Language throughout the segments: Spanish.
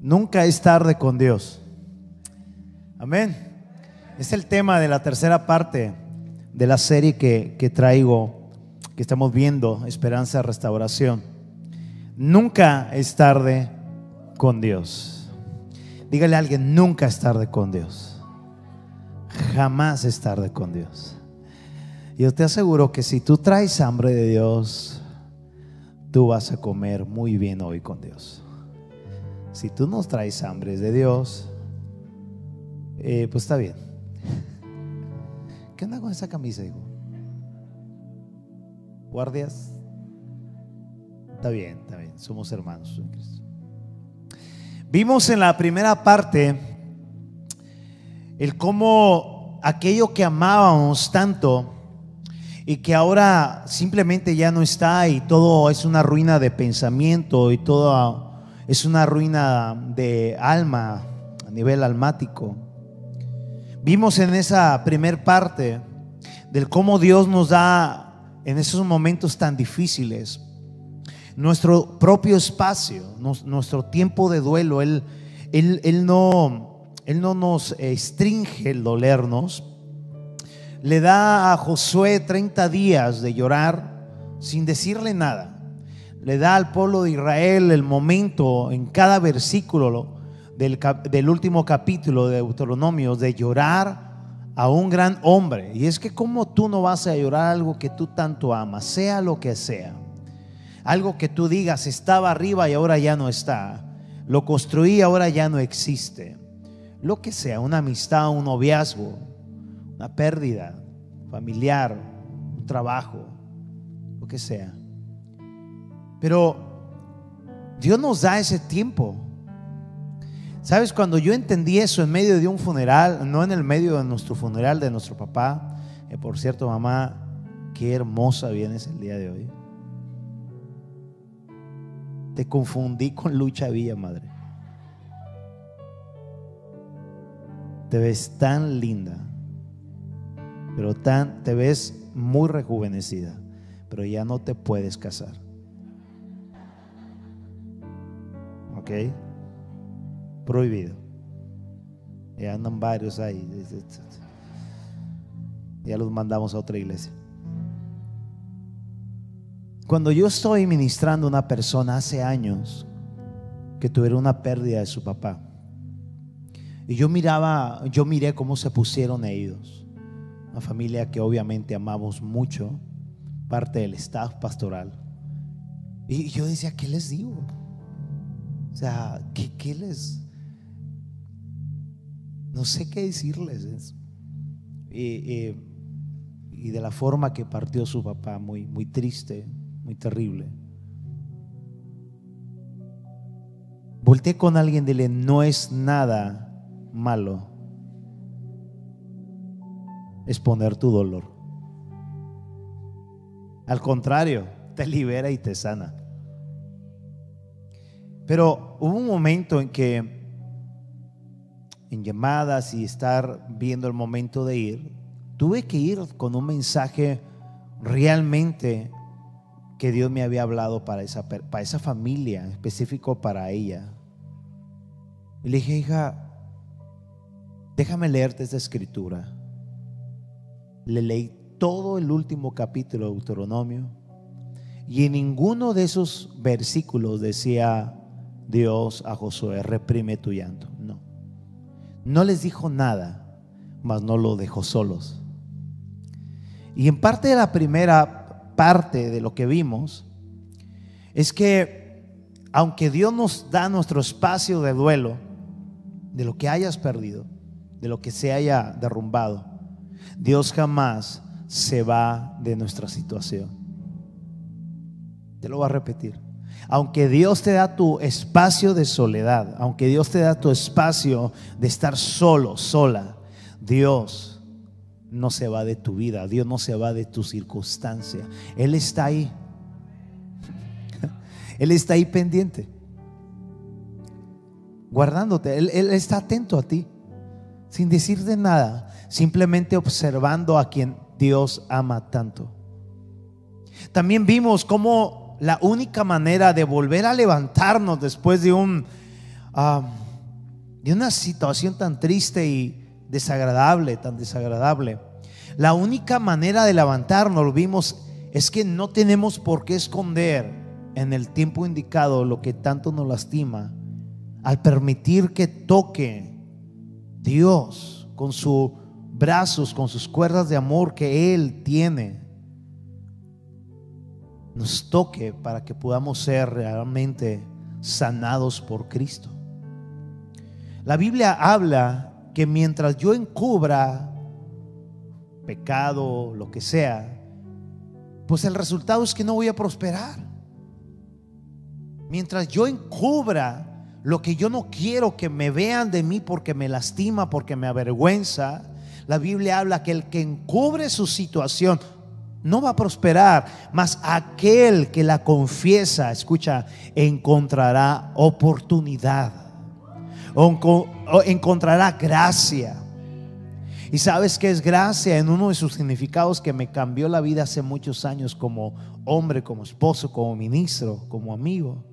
Nunca es tarde con Dios. Amén. Es el tema de la tercera parte de la serie que, que traigo, que estamos viendo, Esperanza, Restauración. Nunca es tarde con Dios. Dígale a alguien, nunca es tarde con Dios. Jamás es tarde con Dios. Yo te aseguro que si tú traes hambre de Dios, tú vas a comer muy bien hoy con Dios. Si tú nos traes hambre de Dios, eh, pues está bien. ¿Qué onda con esa camisa, hijo? ¿Guardias? Está bien, está bien. Somos hermanos en Cristo. Vimos en la primera parte el cómo aquello que amábamos tanto y que ahora simplemente ya no está y todo es una ruina de pensamiento y todo es una ruina de alma a nivel almático. Vimos en esa primer parte del cómo Dios nos da en esos momentos tan difíciles nuestro propio espacio, nuestro tiempo de duelo. Él, él, no, él no nos estringe el dolernos. Le da a Josué 30 días de llorar sin decirle nada le da al pueblo de Israel el momento en cada versículo del, último capítulo de Deuteronomio de llorar a un gran hombre. Y es que como tú no vas a llorar algo que tú tanto amas, sea lo que sea. Algo que tú digas estaba arriba y ahora ya no está. Lo construí ahora ya no existe. Lo que sea, una amistad, un noviazgo, una pérdida familiar, un trabajo, lo que sea. Pero Dios nos da ese tiempo. ¿Sabes? Cuando yo entendí eso en medio de un funeral, no en el medio de nuestro funeral de nuestro papá, que por cierto, mamá, qué hermosa vienes el día de hoy. Te confundí con Lucha Villa, madre. Te ves tan linda, pero tan, te ves muy rejuvenecida, pero ya no te puedes casar. Prohibido. Ya andan varios ahí. Ya los mandamos a otra iglesia. Cuando yo estoy ministrando a una persona hace años que tuvieron una pérdida de su papá, y yo miraba, yo miré cómo se pusieron ellos, una familia que obviamente amamos mucho, parte del staff pastoral, y yo decía, ¿qué les digo? O sea, ¿qué, les... No sé qué decirles. Y, de la forma que partió su papá, muy, muy triste, muy terrible. Volté con alguien dile, no es nada malo exponer tu dolor. Al contrario, te libera y te sana. Pero hubo un momento en que en llamadas y estar viendo el momento de ir, tuve que ir con un mensaje realmente que Dios me había hablado para esa, para esa familia, específico para ella. Y le dije, hija, déjame leerte esta escritura. Le leí todo el último capítulo de Deuteronomio y en ninguno de esos versículos decía, Dios a Josué, reprime tu llanto. No. No les dijo nada, mas no lo dejó solos. Y en parte de la primera parte de lo que vimos, es que aunque Dios nos da nuestro espacio de duelo, de lo que hayas perdido, de lo que se haya derrumbado, Dios jamás se va de nuestra situación. Te lo voy a repetir aunque Dios te da tu espacio de soledad, aunque Dios te da tu espacio de estar solo, sola, Dios no se va de tu vida, Dios no se va de tu circunstancia. Él está ahí. Él está ahí pendiente, guardándote. Él, él está atento a ti, sin decirte nada, simplemente observando a quien Dios ama tanto. También vimos cómo la única manera de volver a levantarnos después de un, de una situación tan triste y desagradable, tan desagradable. La única manera de levantarnos, lo vimos, es que no tenemos por qué esconder en el tiempo indicado lo que tanto nos lastima, al permitir que toque Dios con sus brazos, con sus cuerdas de amor que Él tiene, nos toque para que podamos ser realmente sanados por Cristo. La Biblia habla que mientras yo encubra pecado, lo que sea, pues el resultado es que no voy a prosperar. Mientras yo encubra lo que yo no quiero que me vean de mí porque me lastima, porque me avergüenza, la Biblia habla que el que encubre su situación no va a prosperar, mas aquel que la confiesa, escucha, encontrará oportunidad o encontrará gracia. Y sabes que es gracia en uno de sus significados que me cambió la vida hace muchos años como hombre, como esposo, como ministro, como amigo.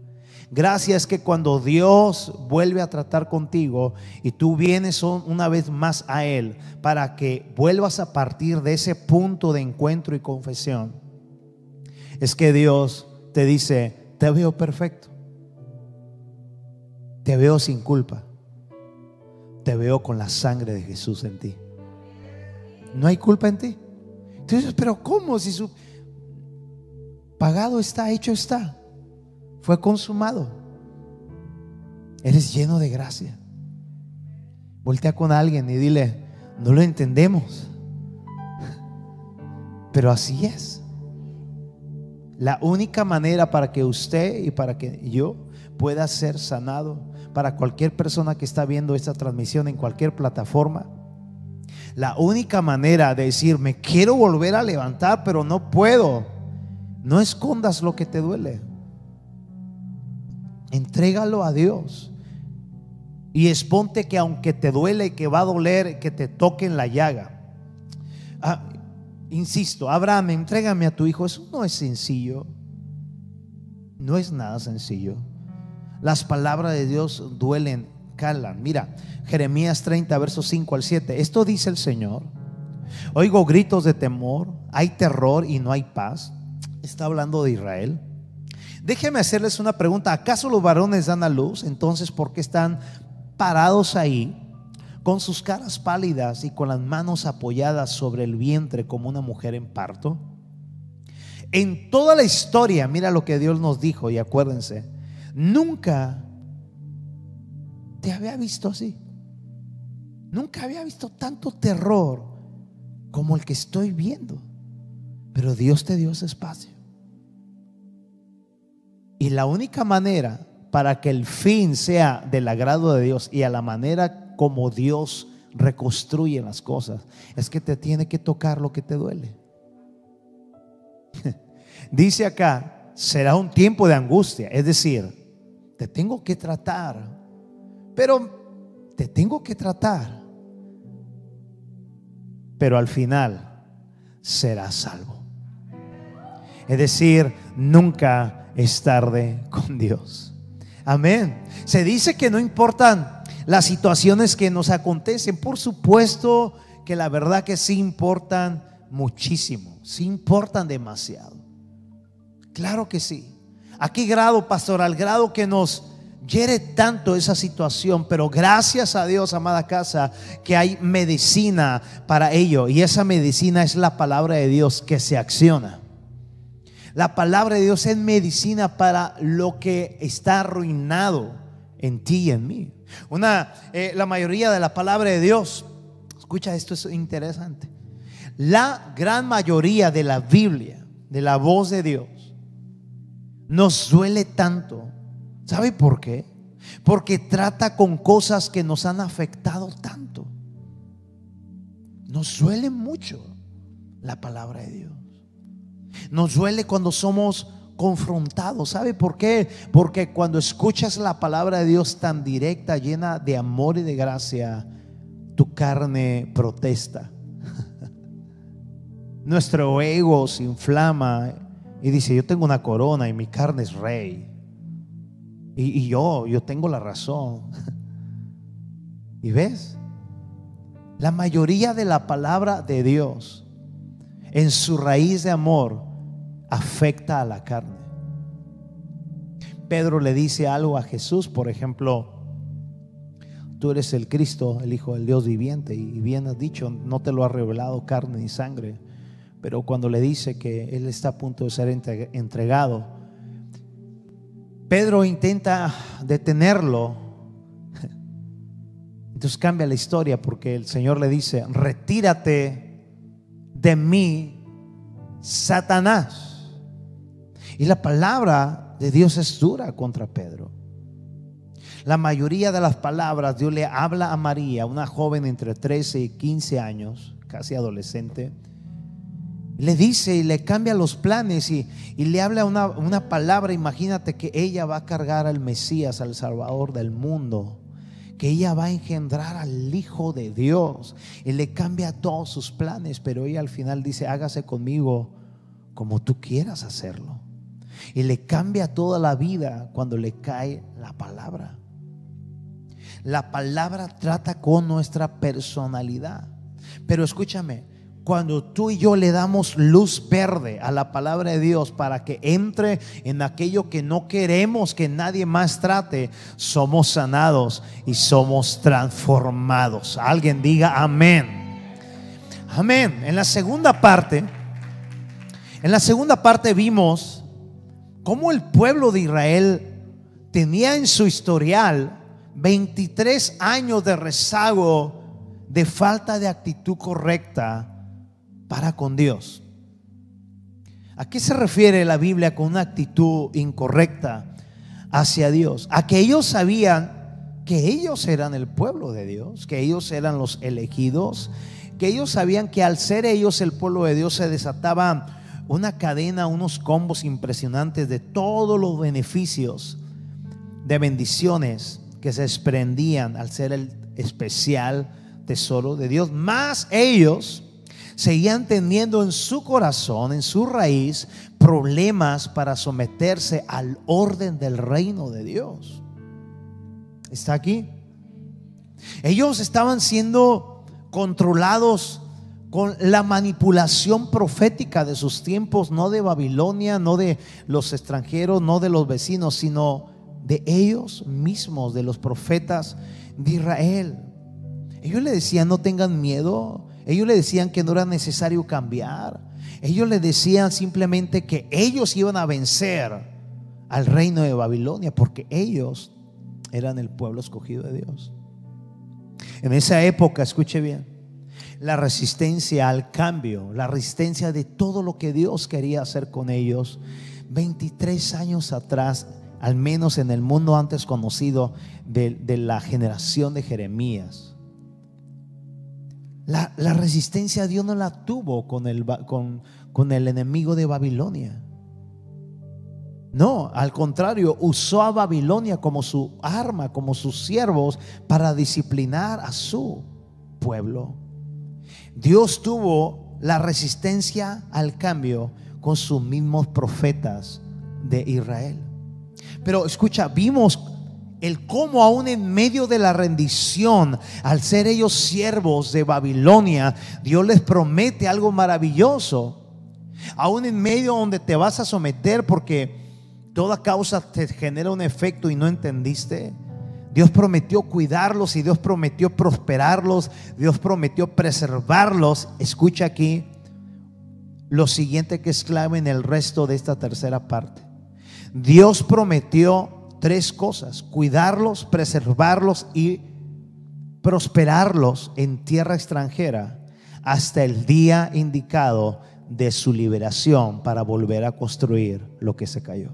Gracia es que cuando Dios vuelve a tratar contigo y tú vienes una vez más a Él para que vuelvas a partir de ese punto de encuentro y confesión, es que Dios te dice, te veo perfecto, te veo sin culpa te veo con la sangre de Jesús en ti. No hay culpa en ti. Entonces, pero ¿cómo? Si su pagado está, hecho está. Fue consumado. Eres lleno de gracia. Voltea con alguien y dile, no lo entendemos. Pero así es. La única manera para que usted y para que yo pueda ser sanado para cualquier persona que está viendo esta transmisión en cualquier plataforma. La única manera de decir, me quiero volver a levantar, pero no puedo. No escondas lo que te duele. Entrégalo a Dios. Y exponte que aunque te duele, que va a doler, que te toque en la llaga. Ah, insisto, Abraham, entrégame a tu hijo. Eso no es sencillo. No es nada sencillo. Las palabras de Dios duelen, calan. Mira, Jeremías 30, versos 5 al 7. Esto dice el Señor. Oigo gritos de temor, hay terror y no hay paz. Está hablando de Israel. Déjeme hacerles una pregunta. ¿Acaso los varones dan a luz? Entonces, ¿por qué están parados ahí con sus caras pálidas y con las manos apoyadas sobre el vientre como una mujer en parto? En toda la historia, mira lo que Dios nos dijo y acuérdense, Nunca te había visto así. Nunca había visto tanto terror como el que estoy viendo. Pero Dios te dio ese espacio. Y la única manera para que el fin sea del agrado de Dios y a la manera como Dios reconstruye las cosas es que te tiene que tocar lo que te duele. Dice acá, será un tiempo de angustia, es decir, te tengo que tratar, pero te tengo que tratar. Pero al final serás salvo. Es decir, nunca es tarde con Dios. Amén. Se dice que no importan las situaciones que nos acontecen. Por supuesto que la verdad que sí importan muchísimo. Sí importan demasiado. Claro que sí. ¿A qué grado, pastor? Al grado que nos hiere tanto esa situación, pero gracias a Dios, amada casa, que hay medicina para ello. Y esa medicina es la palabra de Dios que se acciona. La palabra de Dios es medicina para lo que está arruinado en ti y en mí. Una, eh, la mayoría de la palabra de Dios, escucha, esto es interesante. La gran mayoría de la Biblia, de la voz de Dios, nos duele tanto. ¿Sabe por qué? Porque trata con cosas que nos han afectado tanto. Nos duele mucho la palabra de Dios. Nos duele cuando somos confrontados. ¿Sabe por qué? Porque cuando escuchas la palabra de Dios tan directa, llena de amor y de gracia, tu carne protesta. Nuestro ego se inflama y dice, yo tengo una corona y mi carne es rey. Y, yo, yo tengo la razón. ¿Y ves? La mayoría de la palabra de Dios en su raíz de amor afecta a la carne. Pedro le dice algo a Jesús, por ejemplo, tú eres el Cristo, el Hijo del Dios viviente, y bien has dicho, no te lo ha revelado carne ni sangre, pero cuando le dice que Él está a punto de ser entregado, Pedro intenta detenerlo. Entonces cambia la historia porque el Señor le dice, retírate de mí, Satanás. Y la palabra de Dios es dura contra Pedro. La mayoría de las palabras Dios le habla a María, una joven entre 13 y 15 años, casi adolescente le dice y le cambia los planes y, le habla una, una, palabra. Imagínate que ella va a cargar al Mesías, al Salvador del mundo. Que ella va a engendrar al Hijo de Dios. Y le cambia todos sus planes. Pero ella al final dice, hágase conmigo como tú quieras hacerlo. Y le cambia toda la vida cuando le cae la palabra. La palabra trata con nuestra personalidad. Pero escúchame, cuando tú y yo le damos luz verde a la palabra de Dios para que entre en aquello que no queremos que nadie más trate, somos sanados y somos transformados. Alguien diga amén. Amén. En la segunda parte, en la segunda parte vimos cómo el pueblo de Israel tenía en su historial 23 años de rezago de falta de actitud correcta para con Dios. ¿A qué se refiere la Biblia con una actitud incorrecta hacia Dios? A que ellos sabían que ellos eran el pueblo de Dios, que ellos eran los elegidos, que ellos sabían que al ser ellos el pueblo de Dios se desataba una cadena, unos combos impresionantes de todos los beneficios, de bendiciones que se desprendían al ser el especial tesoro de Dios. Más ellos seguían teniendo en su corazón, en su raíz, problemas para someterse al orden del reino de Dios. ¿Está aquí? Ellos estaban siendo controlados con la manipulación profética de sus tiempos, no de Babilonia, no de los extranjeros, no de los vecinos, sino de ellos mismos, de los profetas de Israel. Ellos le decían, no tengan miedo, ellos le decían que no era necesario cambiar. Ellos le decían simplemente que ellos iban a vencer al reino de Babilonia porque ellos eran el pueblo escogido de Dios. En esa época, escuche bien, la resistencia al cambio, la resistencia de todo lo que Dios quería hacer con ellos, 23 años atrás, al menos en el mundo antes conocido de, de la generación de Jeremías la, resistencia Dios no la tuvo con el, con, con el enemigo de Babilonia. No, al contrario, usó a Babilonia como su arma, como sus siervos, para disciplinar a su pueblo. Dios tuvo la resistencia al cambio con sus mismos profetas de Israel. Pero escucha, vimos el cómo aún en medio de la rendición, al ser ellos siervos de Babilonia, Dios les promete algo maravilloso. Aún en medio donde te vas a someter porque toda causa te genera un efecto y no entendiste. Dios prometió cuidarlos y Dios prometió prosperarlos, Dios prometió preservarlos. Escucha aquí lo siguiente que es clave en el resto de esta tercera parte. Dios prometió tres cosas, cuidarlos, preservarlos y prosperarlos en tierra extranjera hasta el día indicado de su liberación para volver a construir lo que se cayó.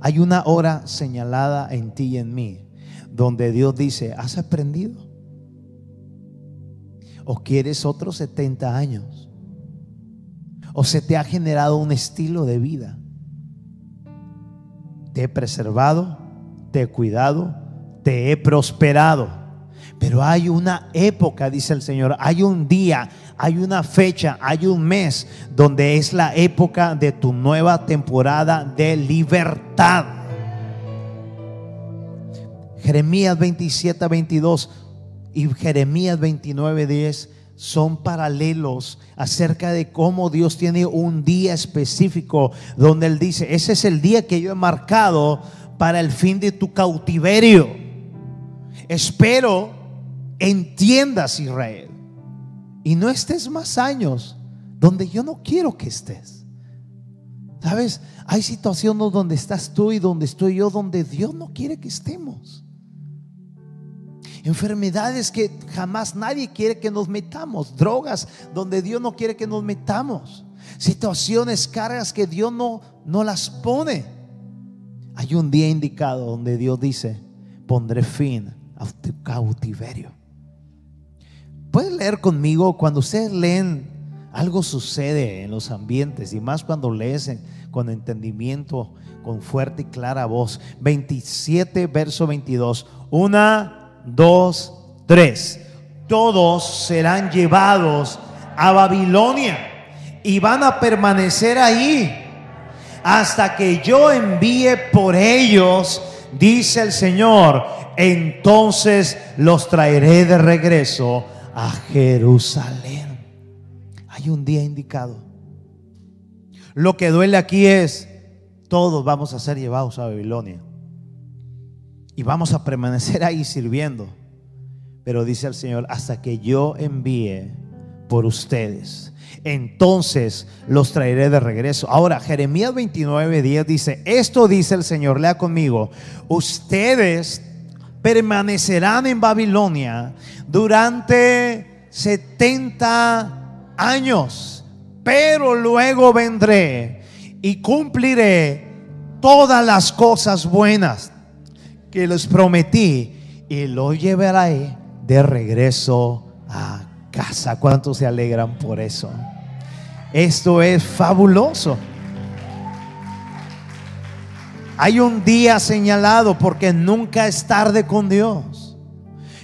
Hay una hora señalada en ti y en mí donde Dios dice, ¿has aprendido? ¿O quieres otros 70 años? ¿O se te ha generado un estilo de vida? Te he preservado, te he cuidado, te he prosperado. Pero hay una época, dice el Señor, hay un día, hay una fecha, hay un mes donde es la época de tu nueva temporada de libertad. Jeremías 27, 22 y Jeremías 29, 10 son paralelos acerca de cómo Dios tiene un día específico donde Él dice, ese es el día que yo he marcado para el fin de tu cautiverio. Espero entiendas Israel y no estés más años donde yo no quiero que estés. ¿Sabes? Hay situaciones donde estás tú y donde estoy yo, donde Dios no quiere que estemos. Enfermedades que jamás nadie quiere que nos metamos. Drogas donde Dios no quiere que nos metamos. Situaciones, cargas que Dios no, no las pone. Hay un día indicado donde Dios dice, pondré fin a tu cautiverio. Pueden leer conmigo cuando ustedes leen algo sucede en los ambientes y más cuando lees con entendimiento, con fuerte y clara voz. 27, verso 22. Una, dos, tres. Todos serán llevados a Babilonia y van a permanecer ahí hasta que yo envíe por ellos, dice el Señor. Entonces los traeré de regreso a Jerusalén. Hay un día indicado. Lo que duele aquí es, todos vamos a ser llevados a Babilonia. Y vamos a permanecer ahí sirviendo. Pero dice el Señor, hasta que yo envíe por ustedes. Entonces los traeré de regreso. Ahora, Jeremías 29, 10 dice, esto dice el Señor, lea conmigo, ustedes permanecerán en Babilonia durante 70 años, pero luego vendré y cumpliré todas las cosas buenas que les prometí y lo llevaré de regreso a casa. ¿Cuántos se alegran por eso? Esto es fabuloso. Hay un día señalado porque nunca es tarde con Dios.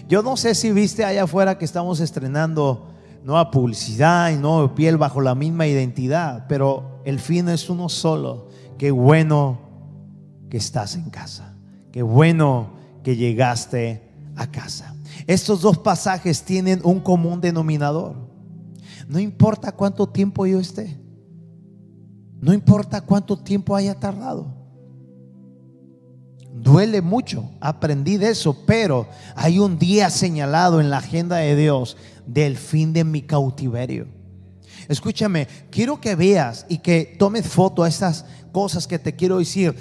Yo no sé si viste allá afuera que estamos estrenando nueva publicidad y nueva piel bajo la misma identidad, pero el fin es uno solo. Qué bueno que estás en casa. Qué bueno que llegaste a casa. Estos dos pasajes tienen un común denominador. No importa cuánto tiempo yo esté. No importa cuánto tiempo haya tardado. Duele mucho, aprendí de eso, pero hay un día señalado en la agenda de Dios del fin de mi cautiverio. Escúchame, quiero que veas y que tomes foto a estas cosas que te quiero decir.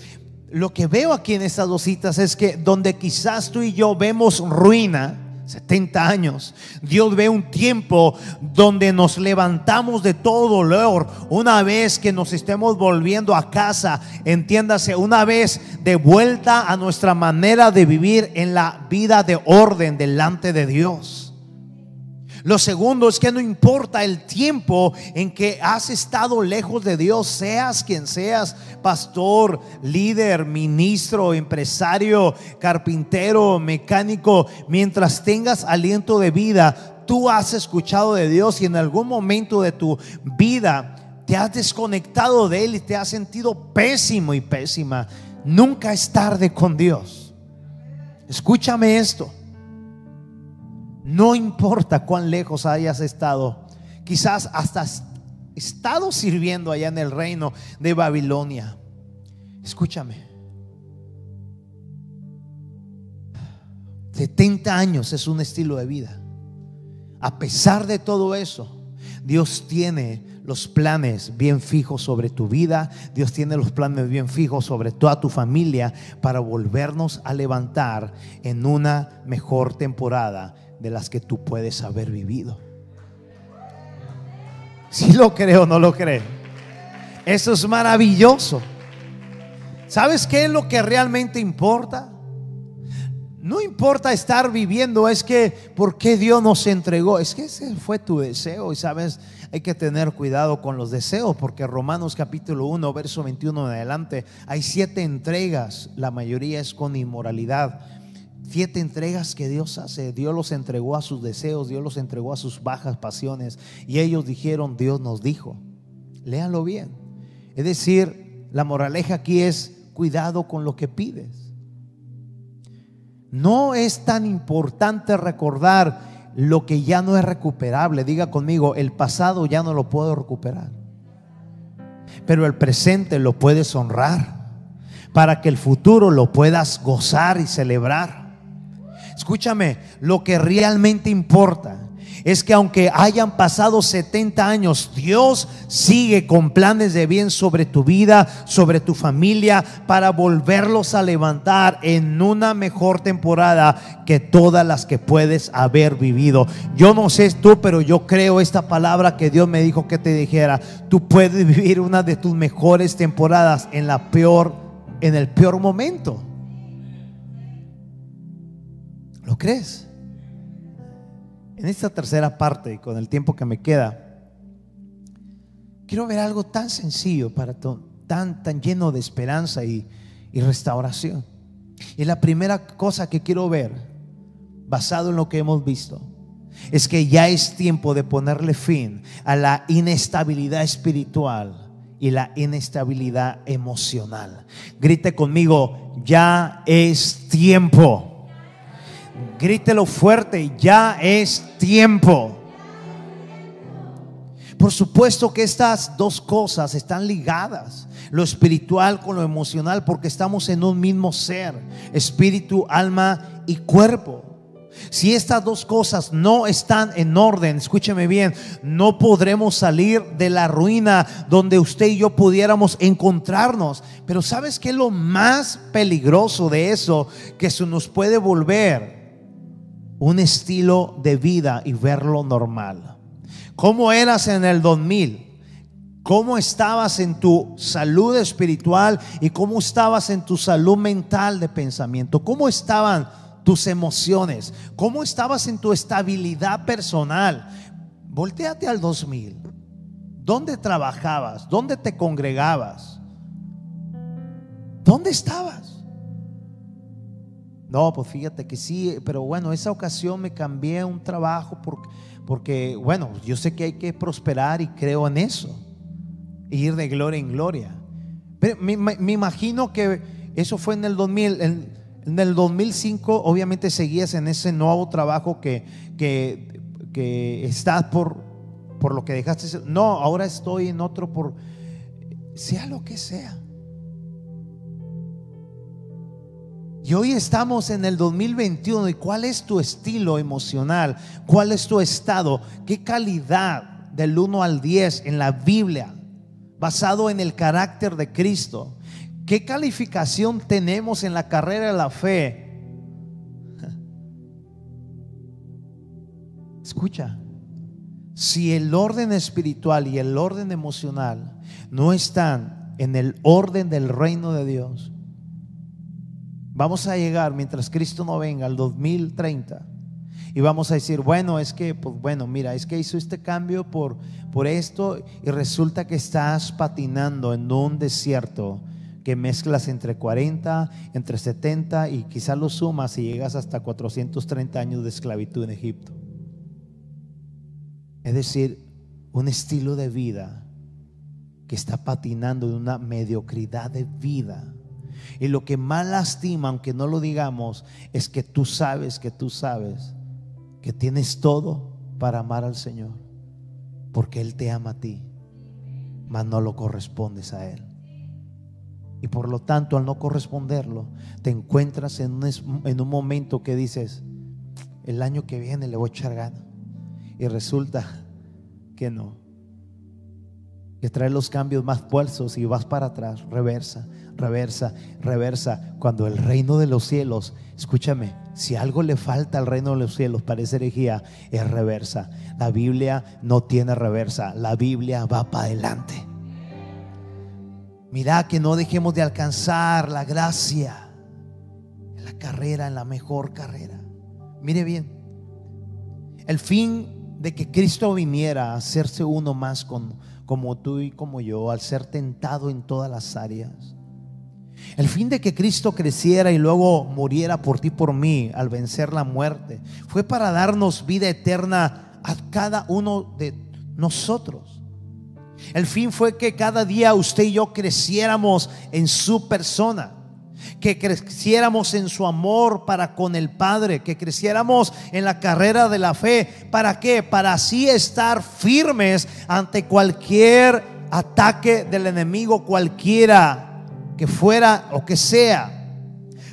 Lo que veo aquí en estas dos citas es que donde quizás tú y yo vemos ruina, 70 años. Dios ve un tiempo donde nos levantamos de todo dolor. Una vez que nos estemos volviendo a casa, entiéndase, una vez de vuelta a nuestra manera de vivir en la vida de orden delante de Dios. Lo segundo es que no importa el tiempo en que has estado lejos de Dios, seas quien seas, pastor, líder, ministro, empresario, carpintero, mecánico, mientras tengas aliento de vida, tú has escuchado de Dios y en algún momento de tu vida te has desconectado de Él y te has sentido pésimo y pésima. Nunca es tarde con Dios. Escúchame esto. No importa cuán lejos hayas estado, quizás hasta estado sirviendo allá en el reino de Babilonia. Escúchame. 70 años es un estilo de vida. A pesar de todo eso, Dios tiene los planes bien fijos sobre tu vida, Dios tiene los planes bien fijos sobre toda tu familia para volvernos a levantar en una mejor temporada de las que tú puedes haber vivido. Si lo creo o no lo cree. Eso es maravilloso. ¿Sabes qué es lo que realmente importa? No importa estar viviendo, es que ¿por qué Dios nos entregó? Es que ese fue tu deseo y sabes, hay que tener cuidado con los deseos porque Romanos capítulo 1, verso 21 en adelante, hay siete entregas, la mayoría es con inmoralidad siete entregas que Dios hace. Dios los entregó a sus deseos, Dios los entregó a sus bajas pasiones. Y ellos dijeron, Dios nos dijo. Léanlo bien. Es decir, la moraleja aquí es cuidado con lo que pides. No es tan importante recordar lo que ya no es recuperable. Diga conmigo, el pasado ya no lo puedo recuperar. Pero el presente lo puedes honrar para que el futuro lo puedas gozar y celebrar. Escúchame, lo que realmente importa es que aunque hayan pasado 70 años, Dios sigue con planes de bien sobre tu vida, sobre tu familia, para volverlos a levantar en una mejor temporada que todas las que puedes haber vivido. Yo no sé tú, pero yo creo esta palabra que Dios me dijo que te dijera. Tú puedes vivir una de tus mejores temporadas en la peor, en el peor momento. Crees? En esta tercera parte, con el tiempo que me queda, quiero ver algo tan sencillo, para tan, tan lleno de esperanza y, y restauración. Y la primera cosa que quiero ver, basado en lo que hemos visto, es que ya es tiempo de ponerle fin a la inestabilidad espiritual y la inestabilidad emocional. Grite conmigo, ya es tiempo. Grítelo fuerte, ya es tiempo. Por supuesto que estas dos cosas están ligadas, lo espiritual con lo emocional, porque estamos en un mismo ser, espíritu, alma y cuerpo. Si estas dos cosas no están en orden, escúcheme bien, no podremos salir de la ruina donde usted y yo pudiéramos encontrarnos. Pero ¿sabes qué es lo más peligroso de eso? Que se nos puede volver un estilo de vida y verlo normal. ¿Cómo eras en el 2000? ¿Cómo estabas en tu salud espiritual y cómo estabas en tu salud mental de pensamiento? ¿Cómo estaban tus emociones? ¿Cómo estabas en tu estabilidad personal? Volteate al 2000. ¿Dónde trabajabas? ¿Dónde te congregabas? ¿Dónde estabas? No, pues fíjate que sí, pero bueno, esa ocasión me cambié un trabajo porque, porque, bueno, yo sé que hay que prosperar y creo en eso, ir de gloria en gloria. Pero me, imagino que eso fue en el 2000, en, el 2005 obviamente seguías en ese nuevo trabajo que, que, que estás por, por lo que dejaste. No, ahora estoy en otro por, sea lo que sea. Y hoy estamos en el 2021 y cuál es tu estilo emocional, cuál es tu estado, qué calidad del 1 al 10 en la Biblia, basado en el carácter de Cristo. ¿Qué calificación tenemos en la carrera de la fe? Escucha, si el orden espiritual y el orden emocional no están en el orden del reino de Dios, Vamos a llegar mientras Cristo no venga al 2030 y vamos a decir, bueno, es que, pues bueno, mira, es que hizo este cambio por, por esto y resulta que estás patinando en un desierto que mezclas entre 40, entre 70 y quizás lo sumas y llegas hasta 430 años de esclavitud en Egipto. Es decir, un estilo de vida que está patinando en una mediocridad de vida y lo que más lastima, aunque no lo digamos, es que tú sabes que tú sabes que tienes todo para amar al Señor. Porque Él te ama a ti, mas no lo correspondes a Él. Y por lo tanto, al no corresponderlo, te encuentras en un, en un momento que dices, el año que viene le voy a echar. Y resulta que no. Que trae los cambios más fuertes y vas para atrás, reversa, reversa, reversa. Cuando el reino de los cielos, escúchame, si algo le falta al reino de los cielos, parece herejía, es reversa. La Biblia no tiene reversa, la Biblia va para adelante. Mira que no dejemos de alcanzar la gracia en la carrera, en la mejor carrera. Mire bien, el fin de que Cristo viniera a hacerse uno más con, como tú y como yo, al ser tentado en todas las áreas el fin de que Cristo creciera y luego muriera por ti, por mí, al vencer la muerte, fue para darnos vida eterna a cada uno de nosotros. El fin fue que cada día usted y yo creciéramos en su persona. que creciéramos en su amor para con el Padre, que creciéramos en la carrera de la fe. ¿Para qué? Para así estar firmes ante cualquier ataque del enemigo, cualquiera que fuera o que sea.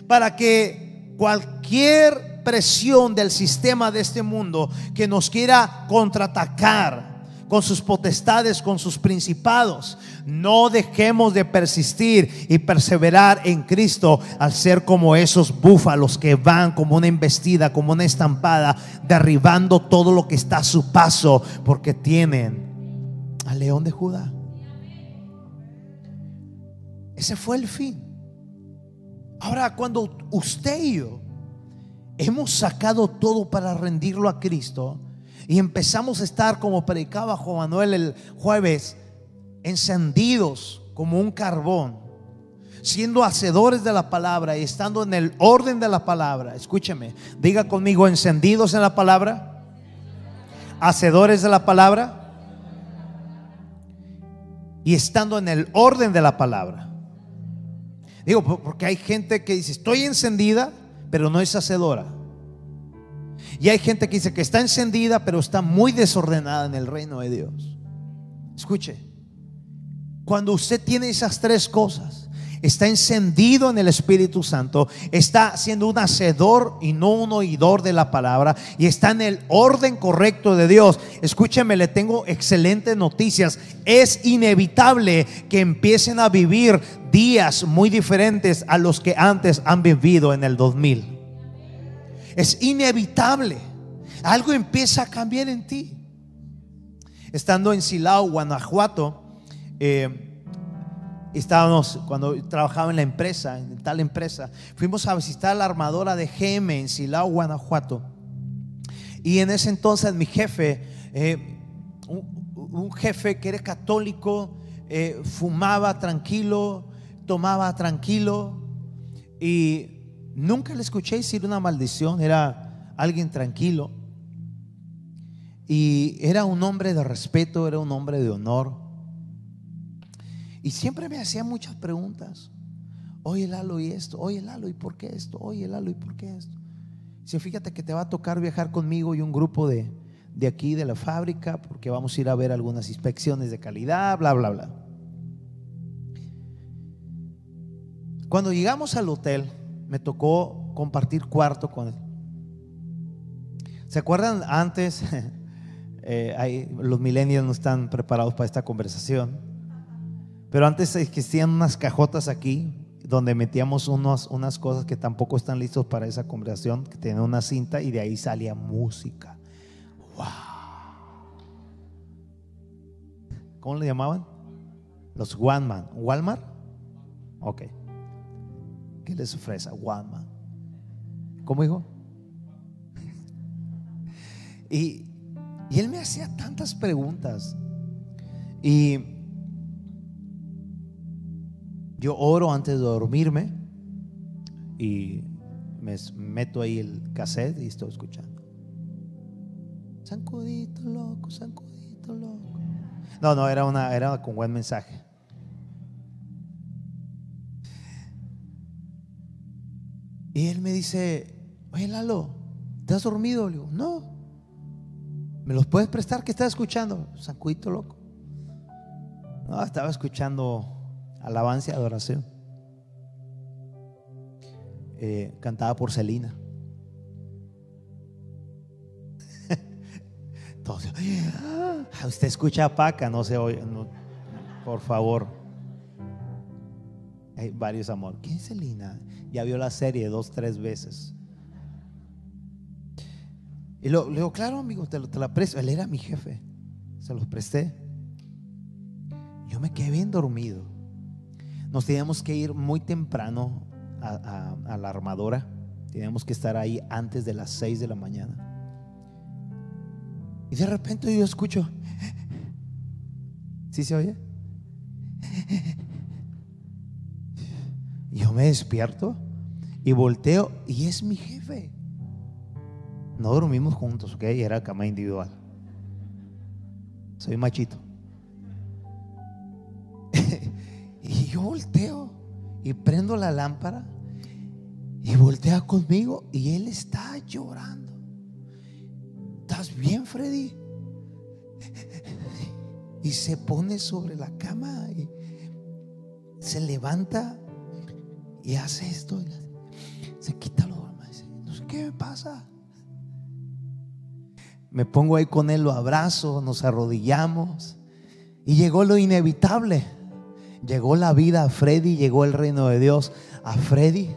Para que cualquier presión del sistema de este mundo que nos quiera contraatacar, con sus potestades, con sus principados. No dejemos de persistir y perseverar en Cristo al ser como esos búfalos que van como una embestida, como una estampada, derribando todo lo que está a su paso, porque tienen al león de Judá. Ese fue el fin. Ahora, cuando usted y yo hemos sacado todo para rendirlo a Cristo, y empezamos a estar, como predicaba Juan Manuel el jueves, encendidos como un carbón, siendo hacedores de la palabra y estando en el orden de la palabra. Escúcheme, diga conmigo, encendidos en la palabra, hacedores de la palabra y estando en el orden de la palabra. Digo, porque hay gente que dice, estoy encendida, pero no es hacedora. Y hay gente que dice que está encendida, pero está muy desordenada en el reino de Dios. Escuche, cuando usted tiene esas tres cosas, está encendido en el Espíritu Santo, está siendo un hacedor y no un oidor de la palabra, y está en el orden correcto de Dios. Escúcheme, le tengo excelentes noticias. Es inevitable que empiecen a vivir días muy diferentes a los que antes han vivido en el 2000. Es inevitable. Algo empieza a cambiar en ti. Estando en Silao, Guanajuato, eh, estábamos, cuando trabajaba en la empresa, en tal empresa, fuimos a visitar la armadora de GM en Silao, Guanajuato. Y en ese entonces mi jefe, eh, un, jefe que era católico, eh, fumaba tranquilo, tomaba tranquilo y Nunca le escuché decir una maldición, era alguien tranquilo. Y era un hombre de respeto, era un hombre de honor. Y siempre me hacía muchas preguntas. Oye, Lalo, ¿y esto? Oye, Lalo, ¿y por qué esto? Oye, Lalo, ¿y por qué esto? Si fíjate que te va a tocar viajar conmigo y un grupo de, de aquí, de la fábrica, porque vamos a ir a ver algunas inspecciones de calidad, bla, bla, bla. Cuando llegamos al hotel, me tocó compartir cuarto con él. ¿Se acuerdan antes? Eh, los millennials no están preparados para esta conversación. Pero antes existían unas cajotas aquí donde metíamos unos, unas cosas que tampoco están listos para esa conversación, que tenían una cinta y de ahí salía música. ¡Wow! ¿Cómo le llamaban? Los One ¿Walmart? Ok. ¿Qué les ofrece? Guama. ¿Cómo dijo? Y, y él me hacía tantas preguntas. Y yo oro antes de dormirme y me meto ahí el cassette y estoy escuchando. Sancudito loco, sancudito loco. No, no, era una era con buen mensaje. Y él me dice, oye Lalo, ¿te has dormido? Le digo, no. ¿Me los puedes prestar? ¿Qué estás escuchando? Sacudito loco. No, estaba escuchando alabanza y adoración. Eh, cantada por Celina. Entonces, ah, usted escucha a Paca, no se oye, por favor. Hay varios amores. ¿Quién es Celina? Ya vio la serie dos, tres veces. Y le digo, claro, amigo, te, te la presto. Él era mi jefe. Se los presté. Yo me quedé bien dormido. Nos teníamos que ir muy temprano a, la armadora. Teníamos que estar ahí antes de las seis de la mañana. Y de repente yo escucho. ¿Sí se oye? Yo me despierto y volteo y es mi jefe. No dormimos juntos, ok, era cama individual. Soy machito. Yo volteo y prendo la lámpara Y voltea conmigo y él está llorando. ¿Estás bien, Freddy? Y se pone sobre la cama y se levanta y hace esto. Se quita los No sé qué me pasa. Me pongo ahí con él, lo abrazo, nos arrodillamos. Y llegó lo inevitable. Llegó la vida a Freddy, llegó el reino de Dios a Freddy.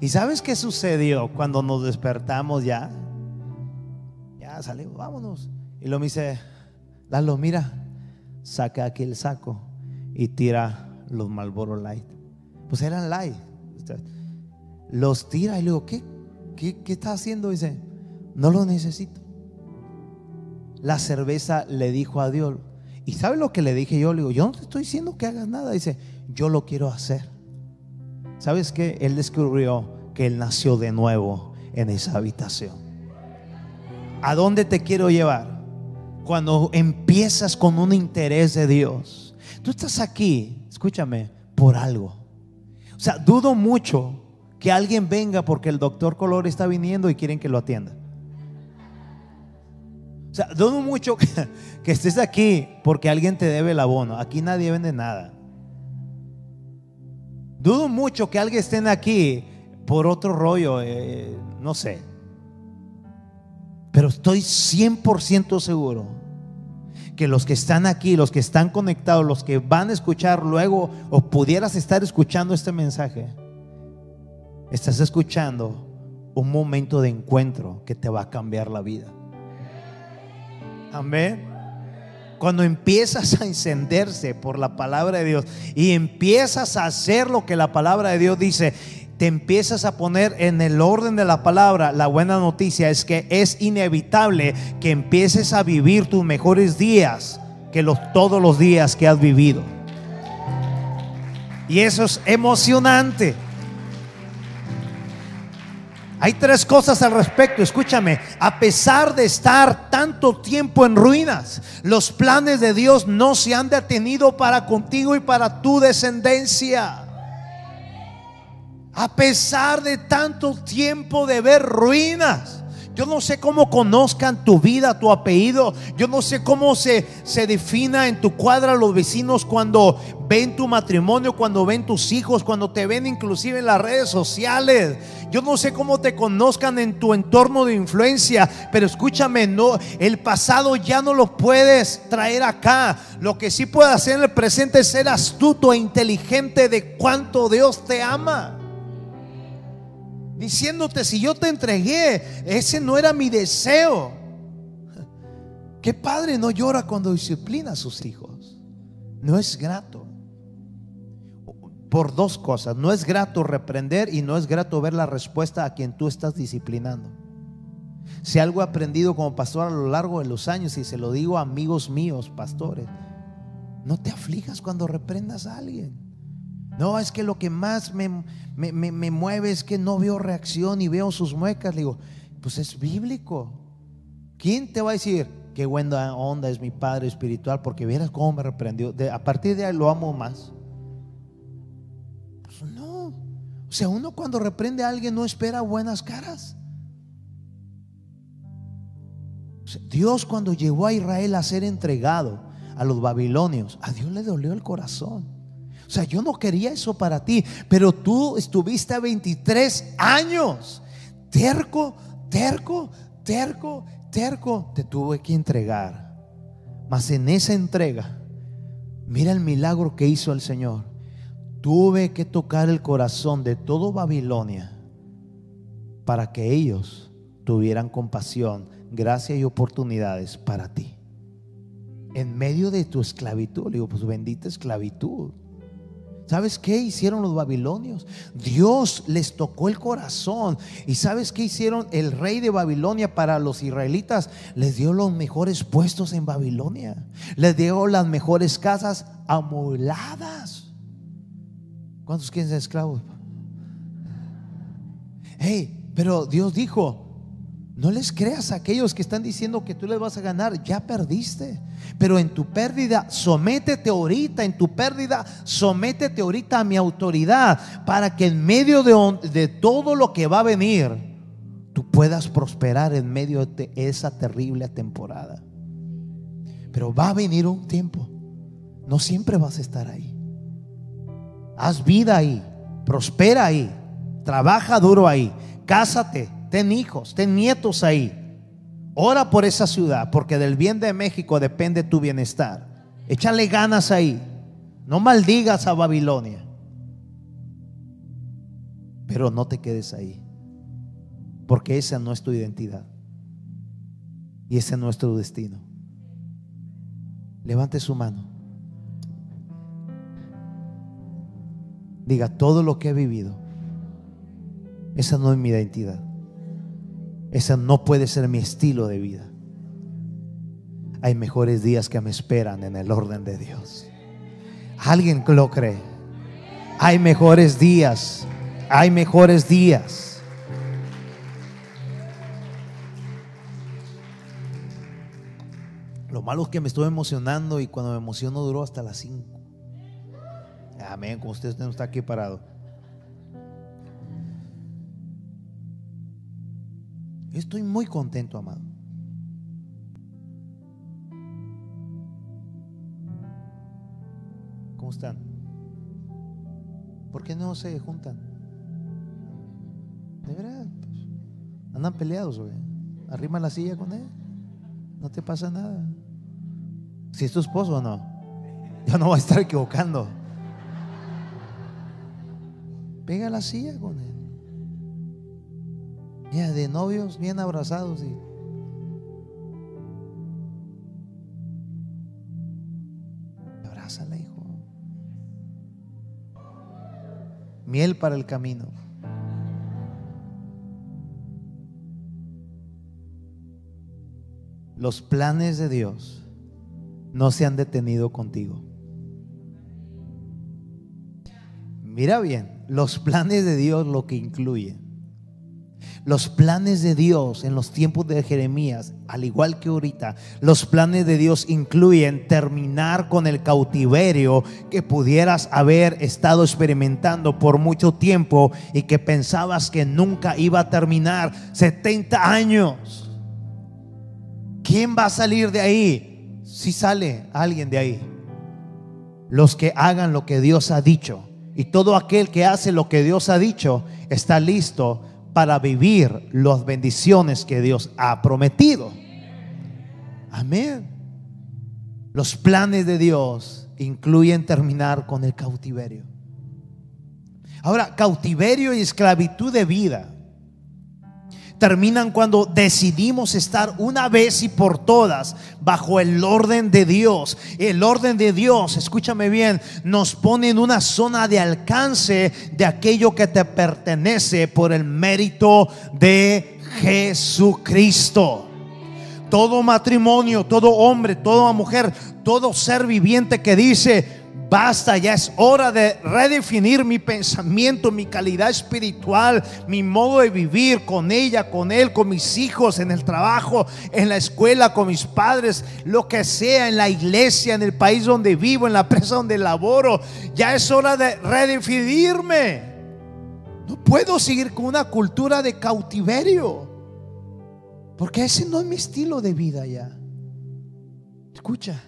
¿Y sabes qué sucedió cuando nos despertamos ya? Ya salimos, vámonos. Y lo me dice, Lalo, mira, saca aquí el saco y tira los Marlboro Light. Pues eran light. Los tira y le digo, ¿qué, qué, qué está haciendo? Dice, no lo necesito. La cerveza le dijo a Dios. ¿Y sabe lo que le dije yo? Le digo, yo no te estoy diciendo que hagas nada. Dice, yo lo quiero hacer. ¿Sabes qué? Él descubrió que él nació de nuevo en esa habitación. ¿A dónde te quiero llevar? Cuando empiezas con un interés de Dios. Tú estás aquí, escúchame, por algo. O sea, dudo mucho que alguien venga porque el doctor Color está viniendo y quieren que lo atienda. Dudo mucho que, estés aquí porque alguien te debe el abono. Aquí nadie vende nada. Dudo mucho que alguien estén aquí por otro rollo, eh, no sé. Pero estoy 100% seguro que los que están aquí, los que están conectados, los que van a escuchar luego o pudieras estar escuchando este mensaje, estás escuchando un momento de encuentro que te va a cambiar la vida. Amén. Cuando empiezas a encenderse por la palabra de Dios y empiezas a hacer lo que la palabra de Dios dice, te empiezas a poner en el orden de la palabra, la buena noticia es que es inevitable que empieces a vivir tus mejores días que los, todos los días que has vivido. Y eso es emocionante. Hay tres cosas al respecto, escúchame, a pesar de estar tanto tiempo en ruinas, los planes de Dios no se han detenido para contigo y para tu descendencia. A pesar de tanto tiempo de ver ruinas. Yo no sé cómo conozcan tu vida, tu apellido. Yo no sé cómo se, se defina en tu cuadra los vecinos cuando ven tu matrimonio, cuando ven tus hijos, cuando te ven inclusive en las redes sociales. Yo no sé cómo te conozcan en tu entorno de influencia, pero escúchame, no, el pasado ya no lo puedes traer acá. Lo que sí puedes hacer en el presente es ser astuto e inteligente de cuánto Dios te ama diciéndote, si yo te entregué, ese no era mi deseo. ¿Qué padre no llora cuando disciplina a sus hijos? No es grato. Por dos cosas, no es grato reprender y no es grato ver la respuesta a quien tú estás disciplinando. Si algo he aprendido como pastor a lo largo de los años, y se lo digo a amigos míos, pastores, no te aflijas cuando reprendas a alguien. No, es que lo que más me, mueve es que no veo reacción y veo sus muecas. Le digo, pues es bíblico. ¿Quién te va a decir qué buena onda es mi padre espiritual? Porque vieras cómo me reprendió. a partir de ahí lo amo más. Pues no. O sea, uno cuando reprende a alguien no espera buenas caras. Dios cuando llevó a Israel a ser entregado a los babilonios, a Dios le dolió el corazón. O sea, yo no quería eso para ti, pero tú estuviste 23 años. Terco, terco, terco, terco. Te tuve que entregar. Mas en esa entrega, mira el milagro que hizo el Señor. Tuve que tocar el corazón de todo Babilonia para que ellos tuvieran compasión, gracia y oportunidades para ti. En medio de tu esclavitud, le digo, pues bendita esclavitud. ¿Sabes qué hicieron los babilonios? Dios les tocó el corazón. ¿Y sabes qué hicieron el rey de Babilonia para los israelitas? Les dio los mejores puestos en Babilonia. Les dio las mejores casas amoladas. ¿Cuántos quieren ser esclavos? Hey, pero Dios dijo, No les creas a aquellos que están diciendo que tú les vas a ganar, ya perdiste. Pero en tu pérdida, sométete ahorita, en tu pérdida, sométete ahorita a mi autoridad para que en medio de, de todo lo que va a venir, tú puedas prosperar en medio de esa terrible temporada. Pero va a venir un tiempo, no siempre vas a estar ahí. Haz vida ahí, prospera ahí, trabaja duro ahí, cásate ten hijos, ten nietos ahí. Ora por esa ciudad, porque del bien de México depende tu bienestar. Échale ganas ahí. No maldigas a Babilonia. Pero no te quedes ahí. Porque esa no es tu identidad. Y ese es nuestro destino. Levante su mano. Diga todo lo que he vivido. Esa no es mi identidad. Ese no puede ser mi estilo de vida. Hay mejores días que me esperan en el orden de Dios. Alguien lo cree. Hay mejores días. Hay mejores días. Lo malo es que me estuve emocionando y cuando me emociono duró hasta las 5. Amén, como usted no está aquí parado. Estoy muy contento, amado. ¿Cómo están? ¿Por qué no se juntan? De verdad, pues, andan peleados, güey. Arrima la silla con él. No te pasa nada. Si es tu esposo o no, yo no voy a estar equivocando. Pega la silla con él. Mira, de novios bien abrazados y abrázala, hijo. Miel para el camino. Los planes de Dios no se han detenido contigo. Mira bien, los planes de Dios lo que incluyen los planes de Dios en los tiempos de Jeremías, al igual que ahorita, los planes de Dios incluyen terminar con el cautiverio que pudieras haber estado experimentando por mucho tiempo y que pensabas que nunca iba a terminar. 70 años. ¿Quién va a salir de ahí? Si sale alguien de ahí. Los que hagan lo que Dios ha dicho. Y todo aquel que hace lo que Dios ha dicho está listo para vivir las bendiciones que Dios ha prometido. Amén. Los planes de Dios incluyen terminar con el cautiverio. Ahora, cautiverio y esclavitud de vida terminan cuando decidimos estar una vez y por todas bajo el orden de Dios. El orden de Dios, escúchame bien, nos pone en una zona de alcance de aquello que te pertenece por el mérito de Jesucristo. Todo matrimonio, todo hombre, toda mujer, todo ser viviente que dice, Basta, ya es hora de redefinir mi pensamiento, mi calidad espiritual, mi modo de vivir con ella, con él, con mis hijos, en el trabajo, en la escuela, con mis padres, lo que sea, en la iglesia, en el país donde vivo, en la presa donde laboro. Ya es hora de redefinirme. No puedo seguir con una cultura de cautiverio, porque ese no es mi estilo de vida ya. Escucha.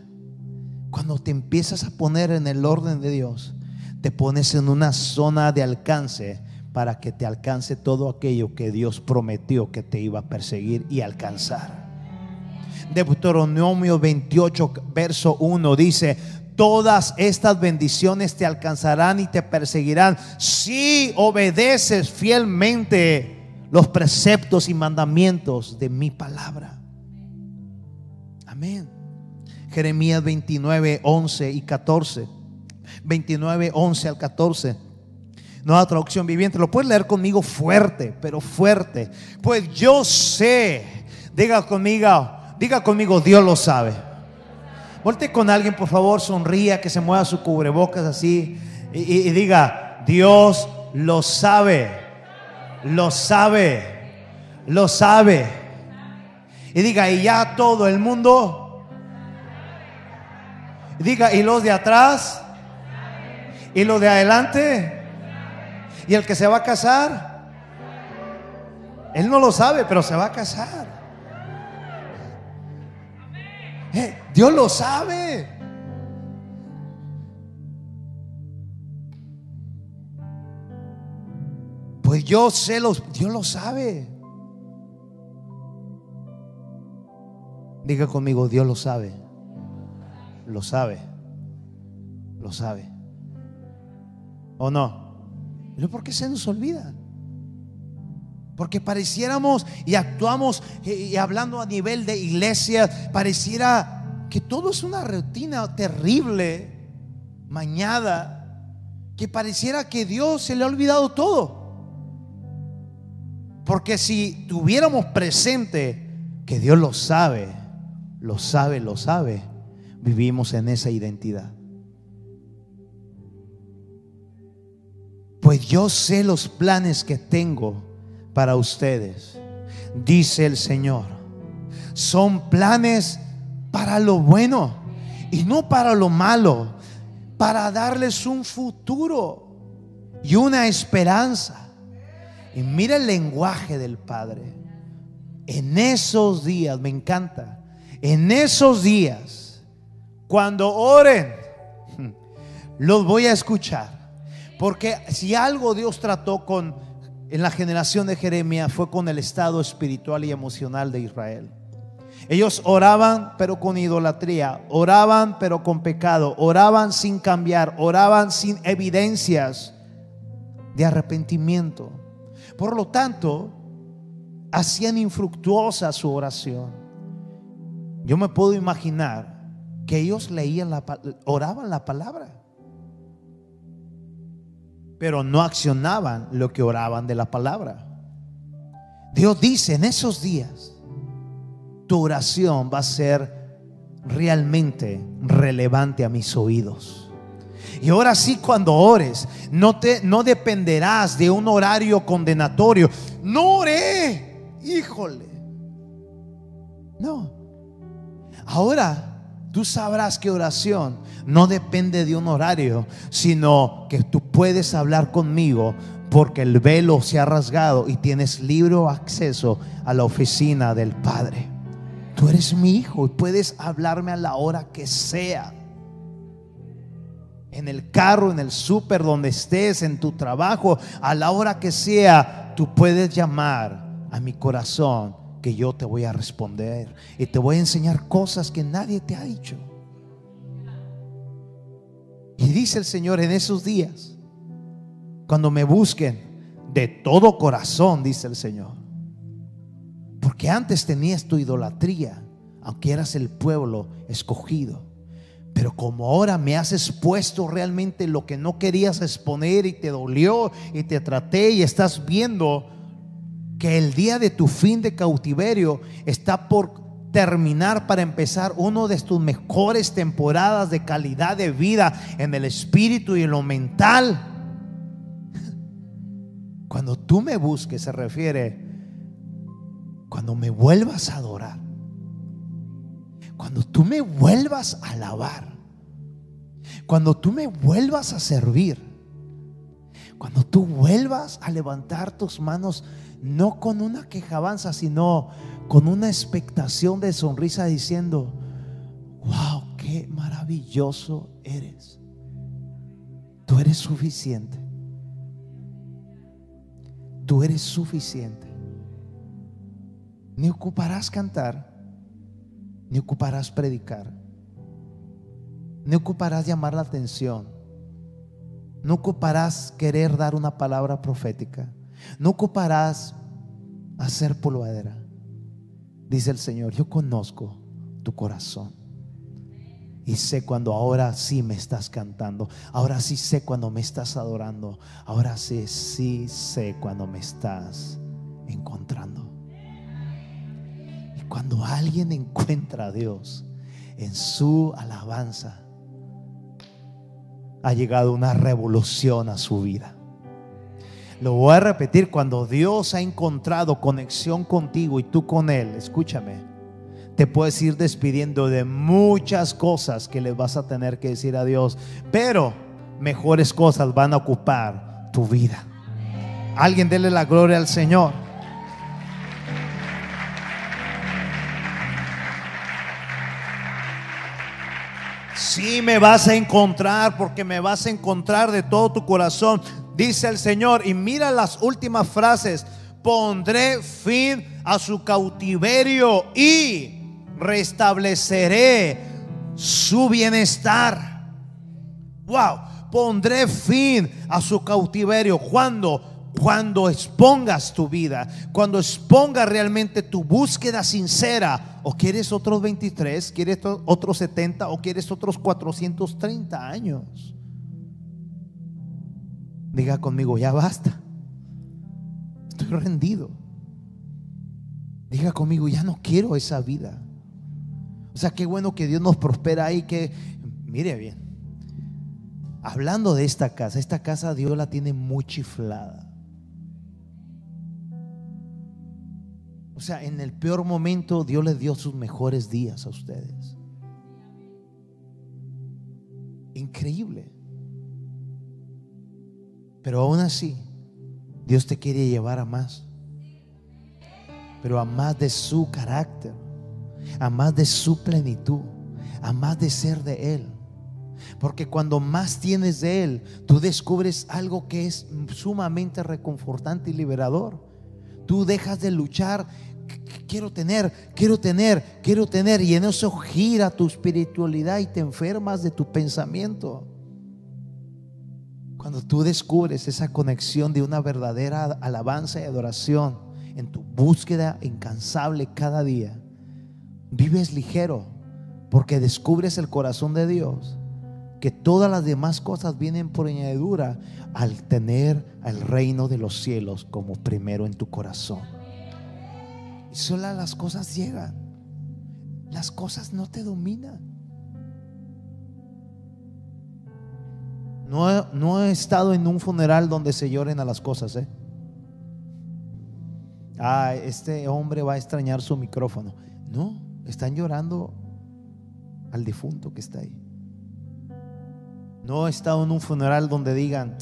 Cuando te empiezas a poner en el orden de Dios, te pones en una zona de alcance para que te alcance todo aquello que Dios prometió que te iba a perseguir y alcanzar. Deuteronomio 28, verso 1 dice, todas estas bendiciones te alcanzarán y te perseguirán si obedeces fielmente los preceptos y mandamientos de mi palabra. Amén. Jeremías 29, 11 y 14. 29, 11 al 14. Nueva traducción viviente. Lo puedes leer conmigo fuerte, pero fuerte. Pues yo sé. Diga conmigo, diga conmigo, Dios lo sabe. Volte con alguien, por favor, sonría, que se mueva su cubrebocas así y, y diga, Dios lo sabe, lo sabe, lo sabe. Y diga, y ya todo el mundo. Diga, y los de atrás. Y los de adelante. Y el que se va a casar. Él no lo sabe, pero se va a casar. Eh, Dios lo sabe. Pues yo sé los, Dios lo sabe. Diga conmigo, Dios lo sabe. Lo sabe. Lo sabe. ¿O no? ¿Pero por qué se nos olvida? Porque pareciéramos y actuamos y, hablando a nivel de iglesia, pareciera que todo es una rutina terrible, mañada, que pareciera que Dios se le ha olvidado todo. Porque si tuviéramos presente que Dios lo sabe, lo sabe, lo sabe, vivimos en esa identidad. Pues yo sé los planes que tengo para ustedes, dice el Señor. Son planes para lo bueno y no para lo malo, para darles un futuro y una esperanza. Y mira el lenguaje del Padre. En esos días, me encanta, en esos días, cuando oren, los voy a escuchar. Porque si algo Dios trató con en la generación de Jeremías fue con el estado espiritual y emocional de Israel. Ellos oraban pero con idolatría, oraban pero con pecado, oraban sin cambiar, oraban sin evidencias de arrepentimiento. Por lo tanto, hacían infructuosa su oración. Yo me puedo imaginar que ellos leían la oraban la palabra, pero no accionaban lo que oraban de la palabra. Dios dice, en esos días tu oración va a ser realmente relevante a mis oídos. Y ahora sí, cuando ores, no, te, no dependerás de un horario condenatorio. No oré, híjole. No. Ahora tú sabrás que oración no depende de un horario, sino que tú puedes hablar conmigo porque el velo se ha rasgado y tienes libre acceso a la oficina del Padre. Tú eres mi hijo y puedes hablarme a la hora que sea en el carro, en el súper, donde estés, en tu trabajo, a la hora que sea, tú puedes llamar a mi corazón que yo te voy a responder y te voy a enseñar cosas que nadie te ha dicho. Y dice el Señor en esos días, cuando me busquen de todo corazón, dice el Señor, porque antes tenías tu idolatría, aunque eras el pueblo escogido. Pero como ahora me has expuesto realmente lo que no querías exponer y te dolió y te traté y estás viendo que el día de tu fin de cautiverio está por terminar para empezar uno de tus mejores temporadas de calidad de vida en el espíritu y en lo mental. Cuando tú me busques se refiere cuando me vuelvas a adorar cuando tú me vuelvas a alabar, cuando tú me vuelvas a servir, cuando tú vuelvas a levantar tus manos, no con una quejabanza, sino con una expectación de sonrisa diciendo, wow, qué maravilloso eres. Tú eres suficiente. Tú eres suficiente. Ni ocuparás cantar ni ocuparás predicar, ni ocuparás llamar la atención, no ocuparás querer dar una palabra profética, no ocuparás hacer polvadera. Dice el Señor, yo conozco tu corazón. Y sé cuando ahora sí me estás cantando. Ahora sí sé cuando me estás adorando. Ahora sí, sí sé cuando me estás encontrando. Cuando alguien encuentra a Dios en su alabanza, ha llegado una revolución a su vida. Lo voy a repetir, cuando Dios ha encontrado conexión contigo y tú con Él, escúchame, te puedes ir despidiendo de muchas cosas que les vas a tener que decir a Dios, pero mejores cosas van a ocupar tu vida. Alguien dele la gloria al Señor. Sí me vas a encontrar porque me vas a encontrar de todo tu corazón, dice el Señor. Y mira las últimas frases. Pondré fin a su cautiverio y restableceré su bienestar. Wow, pondré fin a su cautiverio. cuando Cuando expongas tu vida, cuando expongas realmente tu búsqueda sincera. ¿O quieres otros 23? ¿Quieres otros 70? ¿O quieres otros 430 años? Diga conmigo, ya basta. Estoy rendido. Diga conmigo, ya no quiero esa vida. O sea, qué bueno que Dios nos prospera ahí, que mire bien. Hablando de esta casa, esta casa Dios la tiene muy chiflada. O sea, en el peor momento Dios les dio sus mejores días a ustedes. Increíble. Pero aún así, Dios te quiere llevar a más. Pero a más de su carácter a más de su plenitud, a más de ser de Él. Porque cuando más tienes de Él, tú descubres algo que es sumamente reconfortante y liberador. Tú dejas de luchar, quiero tener, quiero tener, quiero tener, y en eso gira tu espiritualidad y te enfermas de tu pensamiento. Cuando tú descubres esa conexión de una verdadera alabanza y adoración en tu búsqueda incansable cada día, vives ligero porque descubres el corazón de Dios, que todas las demás cosas vienen por añadidura al tener al reino de los cielos como primero en tu corazón. Y solo las cosas llegan, las cosas no te dominan. No he, no he estado en un funeral donde se lloren a las cosas, ¿eh? Ah, este hombre va a extrañar su micrófono. No. Están llorando al difunto que está ahí. No he estado en un funeral donde digan,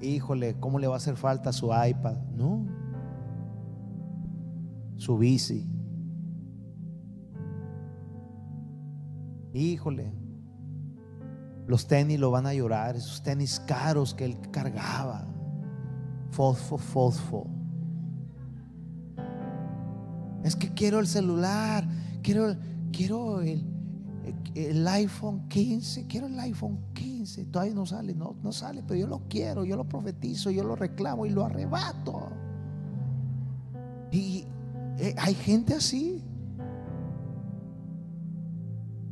híjole, ¿cómo le va a hacer falta su iPad? No. Su bici. Híjole, los tenis lo van a llorar, esos tenis caros que él cargaba. Fosfo, fosfo. Es que quiero el celular quiero, quiero el, el, iPhone 15, quiero el iPhone 15. Todavía no sale, no, no sale, pero yo lo quiero, yo lo profetizo, yo lo reclamo y lo arrebato. Y eh, hay gente así.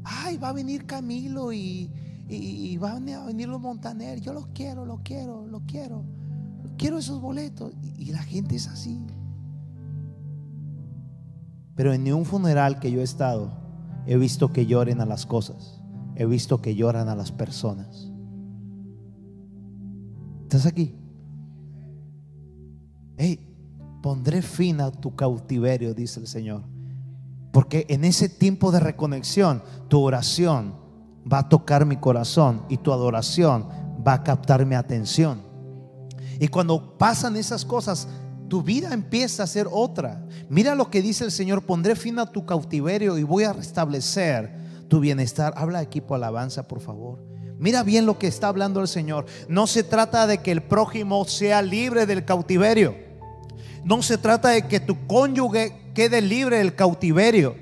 Ay, va a venir Camilo y, y, van a venir los Montaner. Yo lo quiero, lo quiero, lo quiero. Quiero esos boletos. y la gente es así. Pero en ningún funeral que yo he estado, he visto que lloren a las cosas. He visto que lloran a las personas. ¿Estás aquí? Hey, pondré fin a tu cautiverio, dice el Señor. Porque en ese tiempo de reconexión, tu oración va a tocar mi corazón y tu adoración va a captar mi atención. Y cuando pasan esas cosas, tu vida empieza a ser otra. Mira lo que dice el Señor, pondré fin a tu cautiverio y voy a restablecer tu bienestar. Habla equipo alabanza, por favor. Mira bien lo que está hablando el Señor. No se trata de que el prójimo sea libre del cautiverio. No se trata de que tu cónyuge quede libre del cautiverio.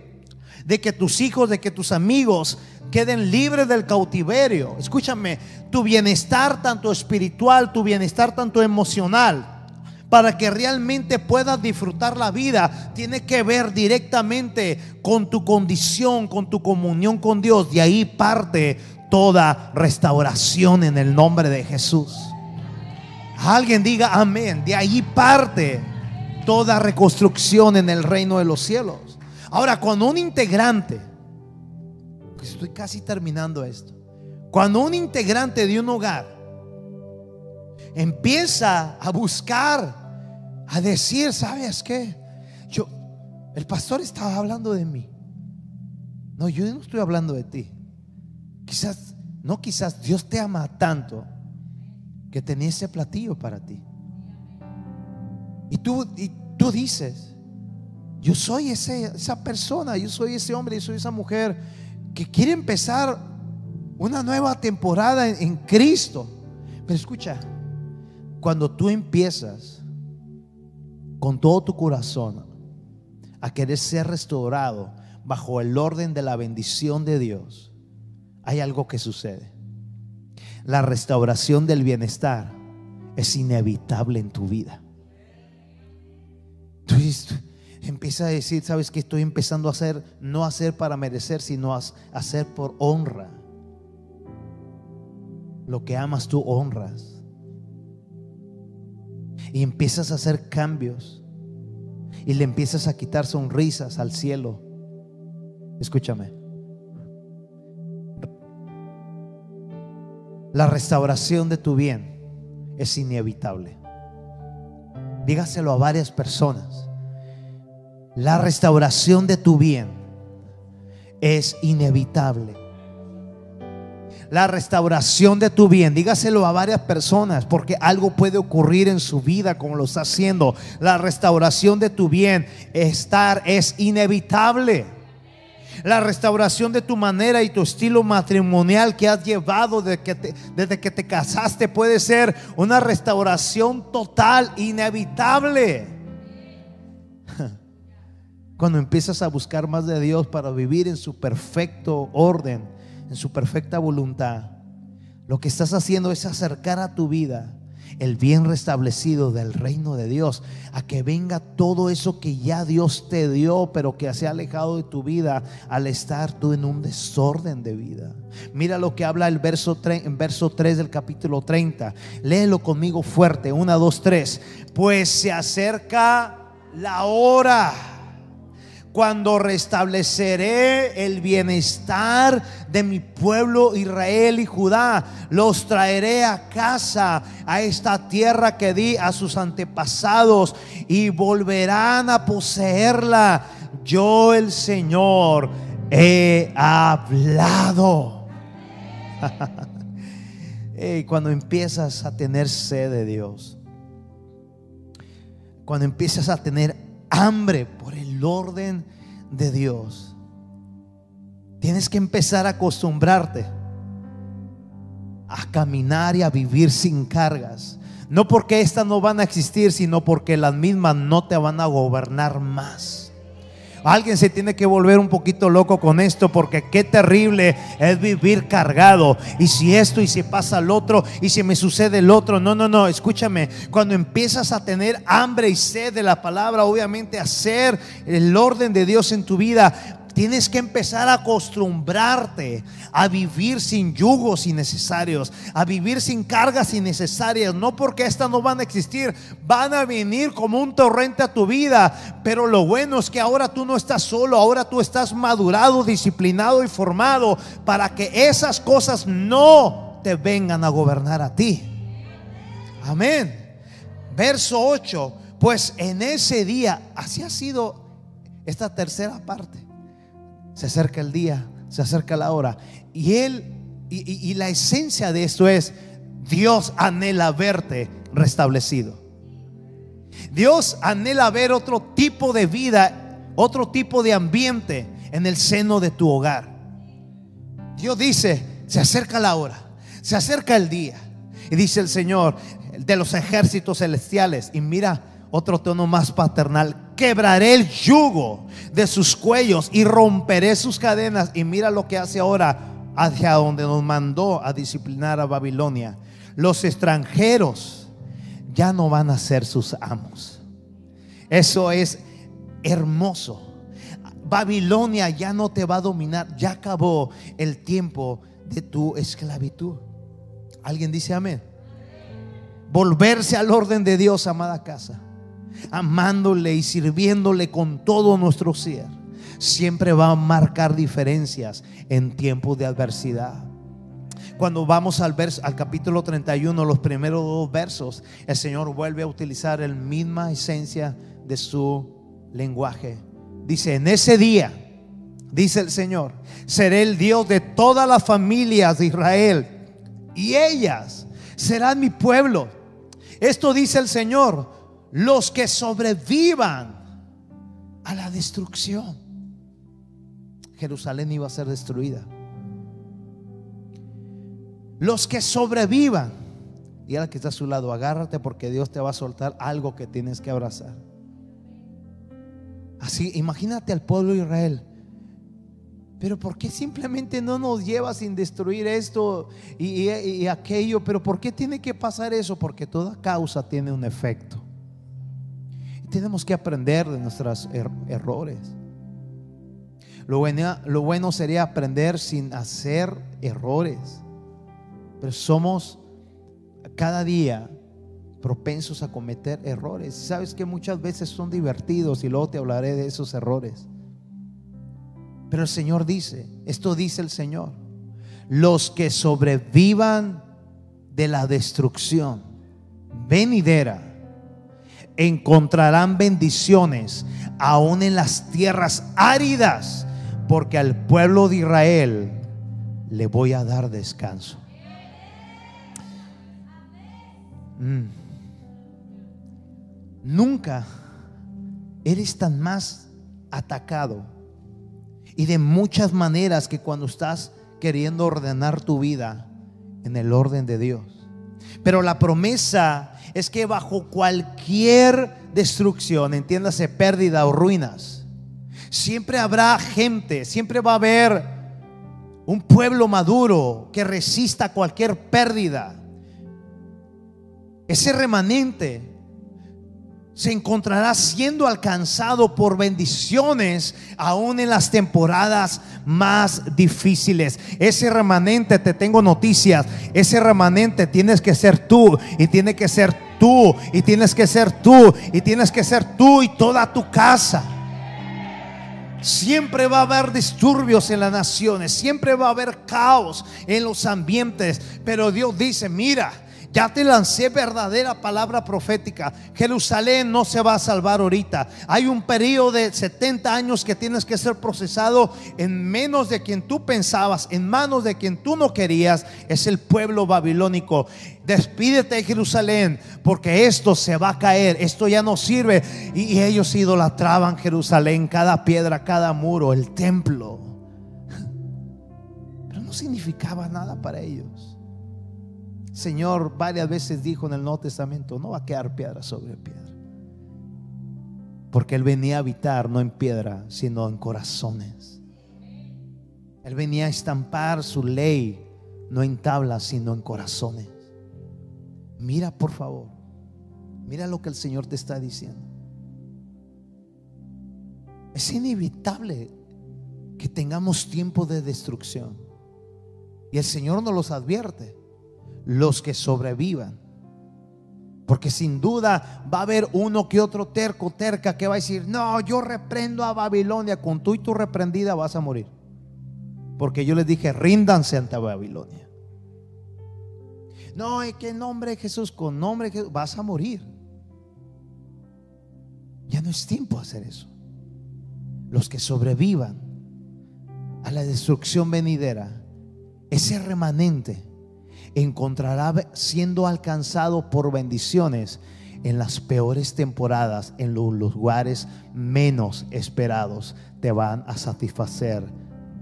De que tus hijos, de que tus amigos queden libres del cautiverio. Escúchame, tu bienestar tanto espiritual, tu bienestar tanto emocional para que realmente puedas disfrutar la vida, tiene que ver directamente con tu condición, con tu comunión con Dios. De ahí parte toda restauración en el nombre de Jesús. Alguien diga amén. De ahí parte toda reconstrucción en el reino de los cielos. Ahora, cuando un integrante, estoy casi terminando esto, cuando un integrante de un hogar empieza a buscar, a decir, ¿sabes qué? Yo, el pastor estaba hablando de mí. No, yo no estoy hablando de ti. Quizás, no quizás, Dios te ama tanto que tenía ese platillo para ti. Y tú, y tú dices, yo soy esa persona, yo soy ese hombre, yo soy esa mujer que quiere empezar una nueva temporada en, Cristo. Pero escucha, cuando tú empiezas con todo tu corazón a querer ser restaurado bajo el orden de la bendición de Dios, hay algo que sucede. La restauración del bienestar es inevitable en tu vida. Empiezas a decir, sabes que estoy empezando a hacer, no hacer para merecer, sino a hacer por honra. Lo que amas tú honras. Y empiezas a hacer cambios. Y le empiezas a quitar sonrisas al cielo. Escúchame. La restauración de tu bien es inevitable. Dígaselo a varias personas. La restauración de tu bien es inevitable. La restauración de tu bien, dígaselo a varias personas porque algo puede ocurrir en su vida como lo está haciendo. La restauración de tu bien estar es inevitable la restauración de tu manera y tu estilo matrimonial que has llevado desde que te, desde que te casaste puede ser una restauración total, inevitable. Cuando empiezas a buscar más de Dios para vivir en su perfecto orden, en su perfecta voluntad, lo que estás haciendo es acercar a tu vida el bien restablecido del reino de Dios, a que venga todo eso que ya Dios te dio, pero que se ha alejado de tu vida al estar tú en un desorden de vida. Mira lo que habla el verso 3, en verso 3 del capítulo 30. Léelo conmigo fuerte, 1, 2, 3. Pues se acerca la hora cuando restableceré el bienestar de mi pueblo Israel y Judá. Los traeré a casa, a esta tierra que di a sus antepasados y volverán a poseerla. Yo el Señor he hablado. cuando empiezas a tener sed de Dios, cuando empiezas a tener hambre por el orden de Dios. Tienes que empezar a acostumbrarte a caminar y a vivir sin cargas. No porque estas no van a existir, sino porque las mismas no te van a gobernar más. Alguien se tiene que volver un poquito loco con esto porque qué terrible es vivir cargado. Y si esto y si pasa el otro y si me sucede el otro. No, no, no, escúchame. Cuando empiezas a tener hambre y sed de la palabra, obviamente hacer el orden de Dios en tu vida, Tienes que empezar a acostumbrarte a vivir sin yugos innecesarios, a vivir sin cargas innecesarias. No porque estas no van a existir, van a venir como un torrente a tu vida. Pero lo bueno es que ahora tú no estás solo, ahora tú estás madurado, disciplinado y formado para que esas cosas no te vengan a gobernar a ti. Amén. Verso 8. Pues en ese día, así ha sido esta tercera parte se acerca el día, se acerca la hora. Y Él, y, la esencia de esto es, Dios anhela verte restablecido. Dios anhela ver otro tipo de vida, otro tipo de ambiente en el seno de tu hogar. Dios dice, se acerca la hora, se acerca el día. Y dice el Señor de los ejércitos celestiales, y mira otro tono más paternal, quebraré el yugo de sus cuellos y romperé sus cadenas. Y mira lo que hace ahora hacia donde nos mandó a disciplinar a Babilonia. Los extranjeros ya no van a ser sus amos. Eso es hermoso. Babilonia ya no te va a dominar. Ya acabó el tiempo de tu esclavitud. ¿Alguien dice amén? Volverse al orden de Dios, amada casa amándole y sirviéndole con todo nuestro ser, siempre va a marcar diferencias en tiempos de adversidad. Cuando vamos al, al capítulo 31, los primeros dos versos, el Señor vuelve a utilizar la misma esencia de su lenguaje. Dice, en ese día, dice el Señor, seré el Dios de todas las familias de Israel y ellas serán mi pueblo. Esto dice el Señor, los que sobrevivan a la destrucción. Jerusalén iba a ser destruida. Los que sobrevivan. Y ahora que está a su lado, agárrate porque Dios te va a soltar algo que tienes que abrazar. Así, imagínate al pueblo de Israel. Pero ¿por qué simplemente no nos lleva sin destruir esto y, y, aquello? Pero ¿por qué tiene que pasar eso? Porque toda causa tiene un efecto. Tenemos que aprender de nuestros er, errores. Lo bueno, lo bueno sería aprender sin hacer errores. Pero somos cada día propensos a cometer errores. Sabes que muchas veces son divertidos y luego te hablaré de esos errores. Pero el Señor dice, esto dice el Señor, los que sobrevivan de la destrucción venidera encontrarán bendiciones aún en las tierras áridas, porque al pueblo de Israel le voy a dar descanso. Mm. Nunca eres tan más atacado y de muchas maneras que cuando estás queriendo ordenar tu vida en el orden de Dios. Pero la promesa es que bajo cualquier destrucción, entiéndase pérdida o ruinas, siempre habrá gente, siempre va a haber un pueblo maduro que resista cualquier pérdida. Ese remanente se encontrará siendo alcanzado por bendiciones aún en las temporadas más difíciles. Ese remanente, te tengo noticias, ese remanente tienes que ser tú y tiene que ser tú y tienes que ser tú y tienes que ser tú y toda tu casa. Siempre va a haber disturbios en las naciones, siempre va a haber caos en los ambientes, pero Dios dice, mira, ya te lancé verdadera palabra profética. Jerusalén no se va a salvar ahorita. Hay un periodo de 70 años que tienes que ser procesado en menos de quien tú pensabas, en manos de quien tú no querías. Es el pueblo babilónico. Despídete de Jerusalén porque esto se va a caer. Esto ya no sirve. Y, ellos idolatraban Jerusalén, cada piedra, cada muro, el templo. Pero no significaba nada para ellos. Señor varias veces dijo en el Nuevo Testamento, no va a quedar piedra sobre piedra. Porque Él venía a habitar no en piedra, sino en corazones. Él venía a estampar su ley, no en tablas, sino en corazones. Mira, por favor, mira lo que el Señor te está diciendo. Es inevitable que tengamos tiempo de destrucción. Y el Señor nos los advierte los que sobrevivan. Porque sin duda va a haber uno que otro terco, terca, que va a decir, no, yo reprendo a Babilonia, con tú y tu reprendida vas a morir. Porque yo les dije, ríndanse ante Babilonia. No, es que nombre Jesús, con nombre Jesús, vas a morir. Ya no es tiempo de hacer eso. Los que sobrevivan a la destrucción venidera, ese remanente, encontrará siendo alcanzado por bendiciones en las peores temporadas, en los lugares menos esperados, te van a satisfacer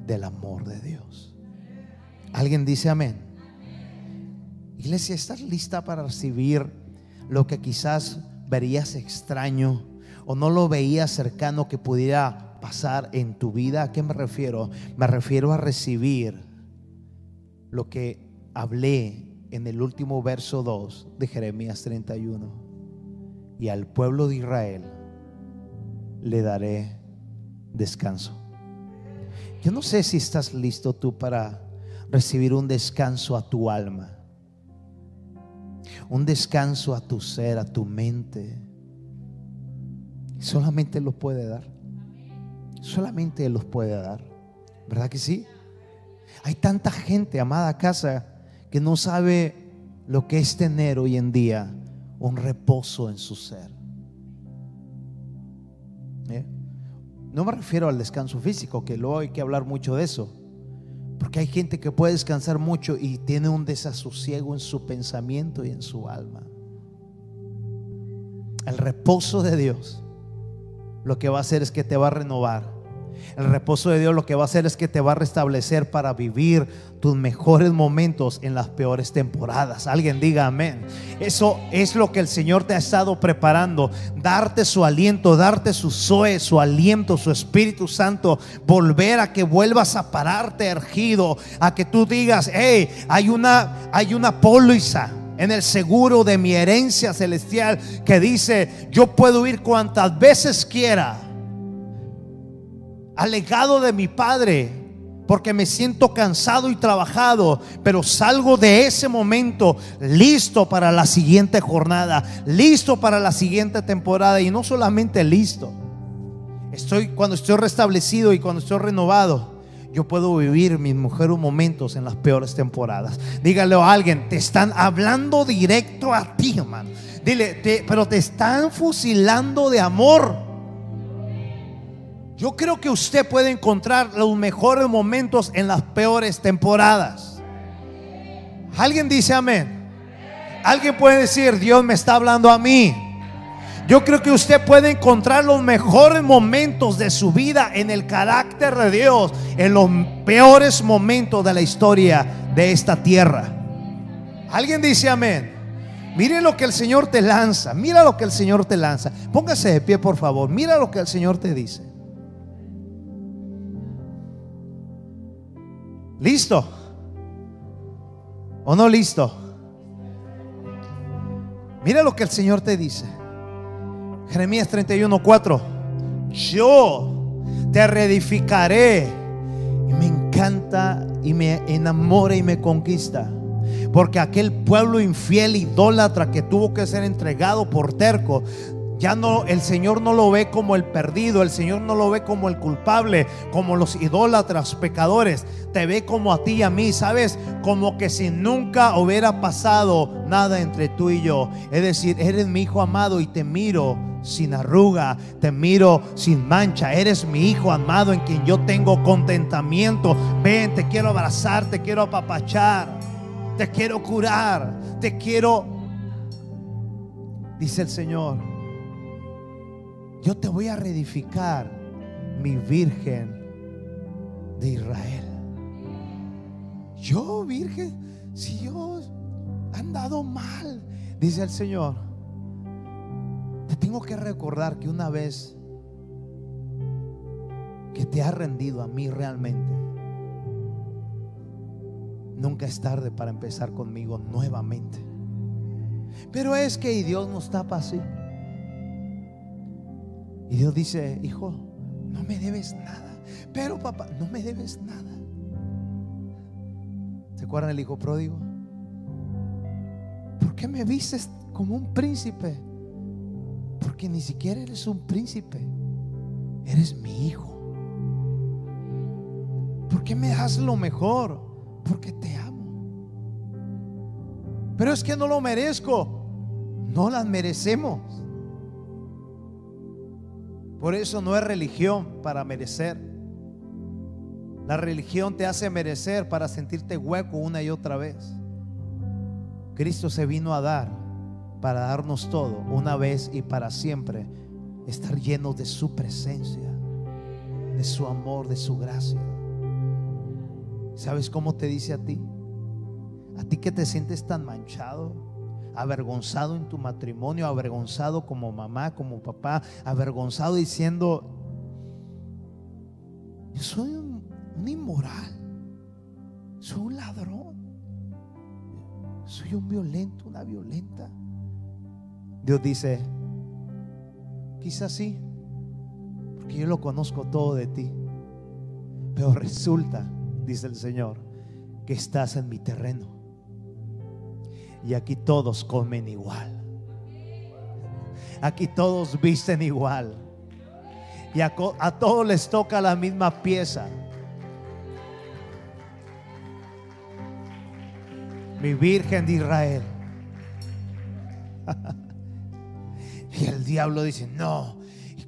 del amor de Dios. ¿Alguien dice amén? Iglesia, ¿estás lista para recibir lo que quizás verías extraño o no lo veías cercano que pudiera pasar en tu vida? ¿A qué me refiero? Me refiero a recibir lo que hablé en el último verso 2 de Jeremías 31. Y al pueblo de Israel le daré descanso. Yo no sé si estás listo tú para recibir un descanso a tu alma. Un descanso a tu ser, a tu mente. Solamente lo puede dar. Solamente los puede dar. ¿Verdad que sí? Hay tanta gente, amada casa, que no sabe lo que es tener hoy en día un reposo en su ser. ¿Eh? No me refiero al descanso físico, que luego hay que hablar mucho de eso. Porque hay gente que puede descansar mucho y tiene un desasosiego en su pensamiento y en su alma. El reposo de Dios lo que va a hacer es que te va a renovar el reposo de Dios lo que va a hacer es que te va a restablecer para vivir tus mejores momentos en las peores temporadas. Alguien diga amén. Eso es lo que el Señor te ha estado preparando. Darte su aliento, darte su zoe, su aliento, su Espíritu Santo. Volver a que vuelvas a pararte ergido. A que tú digas, hey, hay una, hay una póliza en el seguro de mi herencia celestial que dice, yo puedo ir cuantas veces quiera alegado de mi padre porque me siento cansado y trabajado, pero salgo de ese momento listo para la siguiente jornada, listo para la siguiente temporada y no solamente listo. Estoy cuando estoy restablecido y cuando estoy renovado, yo puedo vivir mis mejores momentos en las peores temporadas. Dígale a alguien, te están hablando directo a ti, hermano. Dile, pero te están fusilando de amor. Yo creo que usted puede encontrar los mejores momentos en las peores temporadas. ¿Alguien dice amén? Alguien puede decir, Dios me está hablando a mí. Yo creo que usted puede encontrar los mejores momentos de su vida en el carácter de Dios, en los peores momentos de la historia de esta tierra. Alguien dice amén. Mire lo que el Señor te lanza. Mira lo que el Señor te lanza. Póngase de pie, por favor. Mira lo que el Señor te dice. ¿Listo? ¿O no listo? Mira lo que el Señor te dice. Jeremías 31:4. Yo te reedificaré. Y me encanta y me enamora y me conquista. Porque aquel pueblo infiel, idólatra que tuvo que ser entregado por terco, ya no, el Señor no lo ve como el perdido, el Señor no lo ve como el culpable, como los idólatras, pecadores. Te ve como a ti y a mí, ¿sabes? Como que si nunca hubiera pasado nada entre tú y yo. Es decir, eres mi hijo amado y te miro sin arruga, te miro sin mancha. Eres mi hijo amado en quien yo tengo contentamiento. Ven, te quiero abrazar, te quiero apapachar, te quiero curar, te quiero, dice el Señor yo te voy a reedificar mi Virgen de Israel. Yo, Virgen, si yo he andado mal, dice el Señor, te tengo que recordar que una vez que te has rendido a mí realmente, nunca es tarde para empezar conmigo nuevamente. Pero es que Dios nos tapa así. Y Dios dice, hijo, no me debes nada. Pero papá, no me debes nada. ¿Se acuerdan el hijo pródigo? ¿Por qué me vistes como un príncipe? Porque ni siquiera eres un príncipe. Eres mi hijo. ¿Por qué me das lo mejor? Porque te amo. Pero es que no lo merezco. No las merecemos. Por eso no es religión para merecer. La religión te hace merecer para sentirte hueco una y otra vez. Cristo se vino a dar para darnos todo una vez y para siempre. Estar llenos de su presencia, de su amor, de su gracia. ¿Sabes cómo te dice a ti? A ti que te sientes tan manchado, avergonzado en tu matrimonio, avergonzado como mamá, como papá, avergonzado diciendo, yo soy un, inmoral, soy un ladrón, soy un violento, una violenta. Dios dice, quizás sí, porque yo lo conozco todo de ti, pero resulta, dice el Señor, que estás en mi terreno y aquí todos comen igual. Aquí todos visten igual. Y a, todos les toca la misma pieza. Mi Virgen de Israel. y el diablo dice, no,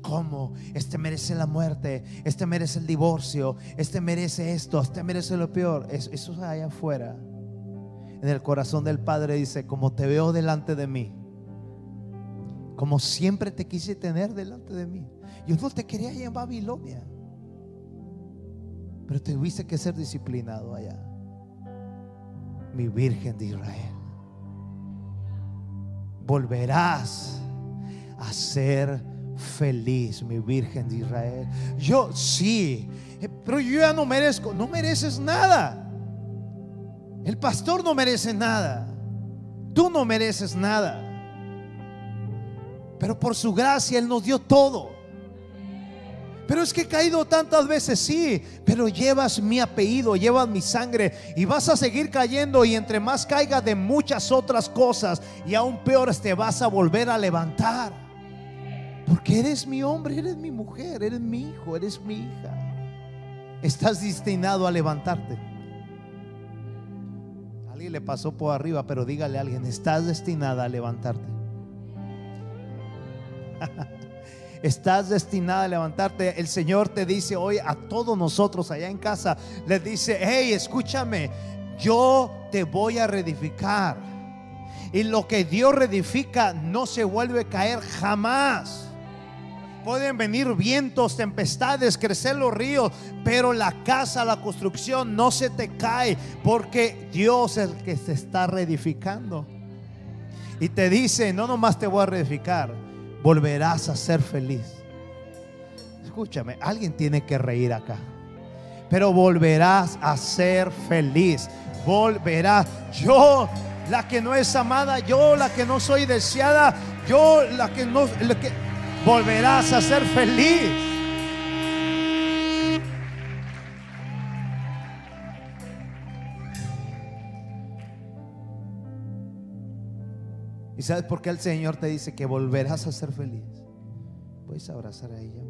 ¿Cómo? Este merece la muerte, este merece el divorcio, este merece esto, este merece lo peor. Eso, eso allá afuera. En el corazón del Padre dice, como te veo delante de mí, como siempre te quise tener delante de mí. Yo no te quería ir en Babilonia, pero tuviste que ser disciplinado allá. Mi Virgen de Israel. Volverás a ser feliz, mi Virgen de Israel. Yo sí, eh, pero yo ya no merezco, no mereces nada. El pastor no merece nada. Tú no mereces nada. Pero por su gracia Él nos dio todo. Pero es que he caído tantas veces, sí, pero llevas mi apellido, llevas mi sangre y vas a seguir cayendo y entre más caiga de muchas otras cosas y aún peor te vas a volver a levantar. Porque eres mi hombre, eres mi mujer, eres mi hijo, eres mi hija. Estás destinado a levantarte. Alguien le pasó por arriba, pero dígale a alguien, estás destinada a levantarte. estás destinada a levantarte. El Señor te dice hoy a todos nosotros allá en casa, les dice, hey, escúchame, yo te voy a reedificar. Y lo que Dios reedifica no se vuelve a caer jamás. Pueden venir vientos, tempestades, crecer los ríos, pero la casa, la construcción no se te cae porque Dios es el que se está reedificando. Y te dice, no nomás te voy a reedificar, volverás a ser feliz. Escúchame, alguien tiene que reír acá. Pero volverás a ser feliz. Volverás. Yo, la que no es amada, yo, la que no soy deseada, yo, la que no... La que, volverás a ser feliz. ¿Y sabes por qué el Señor te dice que volverás a ser feliz? Puedes abrazar a ella.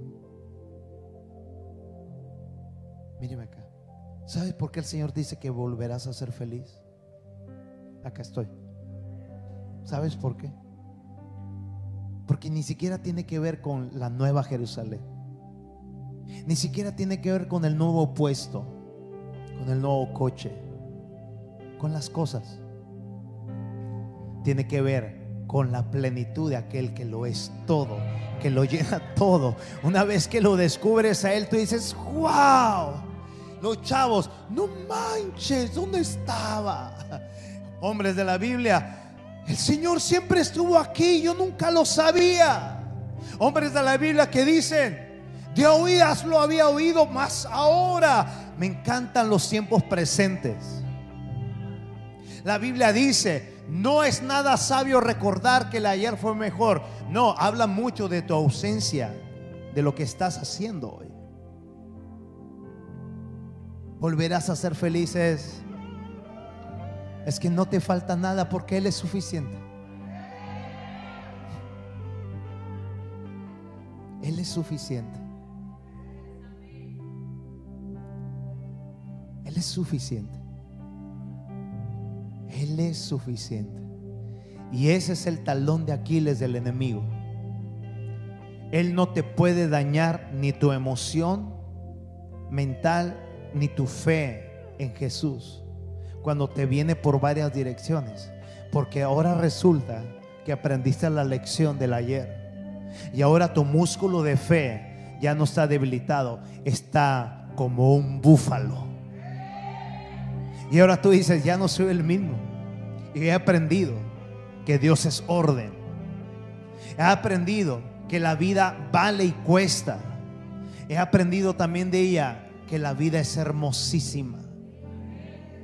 Míreme acá. ¿Sabes por qué el Señor dice que volverás a ser feliz? Acá estoy. ¿Sabes por qué? Porque ni siquiera tiene que ver con la nueva Jerusalén. Ni siquiera tiene que ver con el nuevo puesto, con el nuevo coche, con las cosas. Tiene que ver con la plenitud de aquel que lo es todo, que lo llena todo. Una vez que lo descubres a Él, tú dices, wow. Los chavos, no manches, ¿dónde estaba? Hombres de la Biblia, el Señor siempre estuvo aquí, yo nunca lo sabía. Hombres de la Biblia que dicen, de oídas lo había oído, más ahora me encantan los tiempos presentes. La Biblia dice, no es nada sabio recordar que el ayer fue mejor. No, habla mucho de tu ausencia, de lo que estás haciendo hoy. Volverás a ser felices es que no te falta nada porque Él es suficiente. Él es suficiente. Él es suficiente. Él es suficiente. Y ese es el talón de Aquiles del enemigo. Él no te puede dañar ni tu emoción mental ni tu fe en Jesús cuando te viene por varias direcciones. Porque ahora resulta que aprendiste la lección del ayer. Y ahora tu músculo de fe ya no está debilitado, está como un búfalo. Y ahora tú dices, ya no soy el mismo. Y he aprendido que Dios es orden. He aprendido que la vida vale y cuesta. He aprendido también de ella que la vida es hermosísima.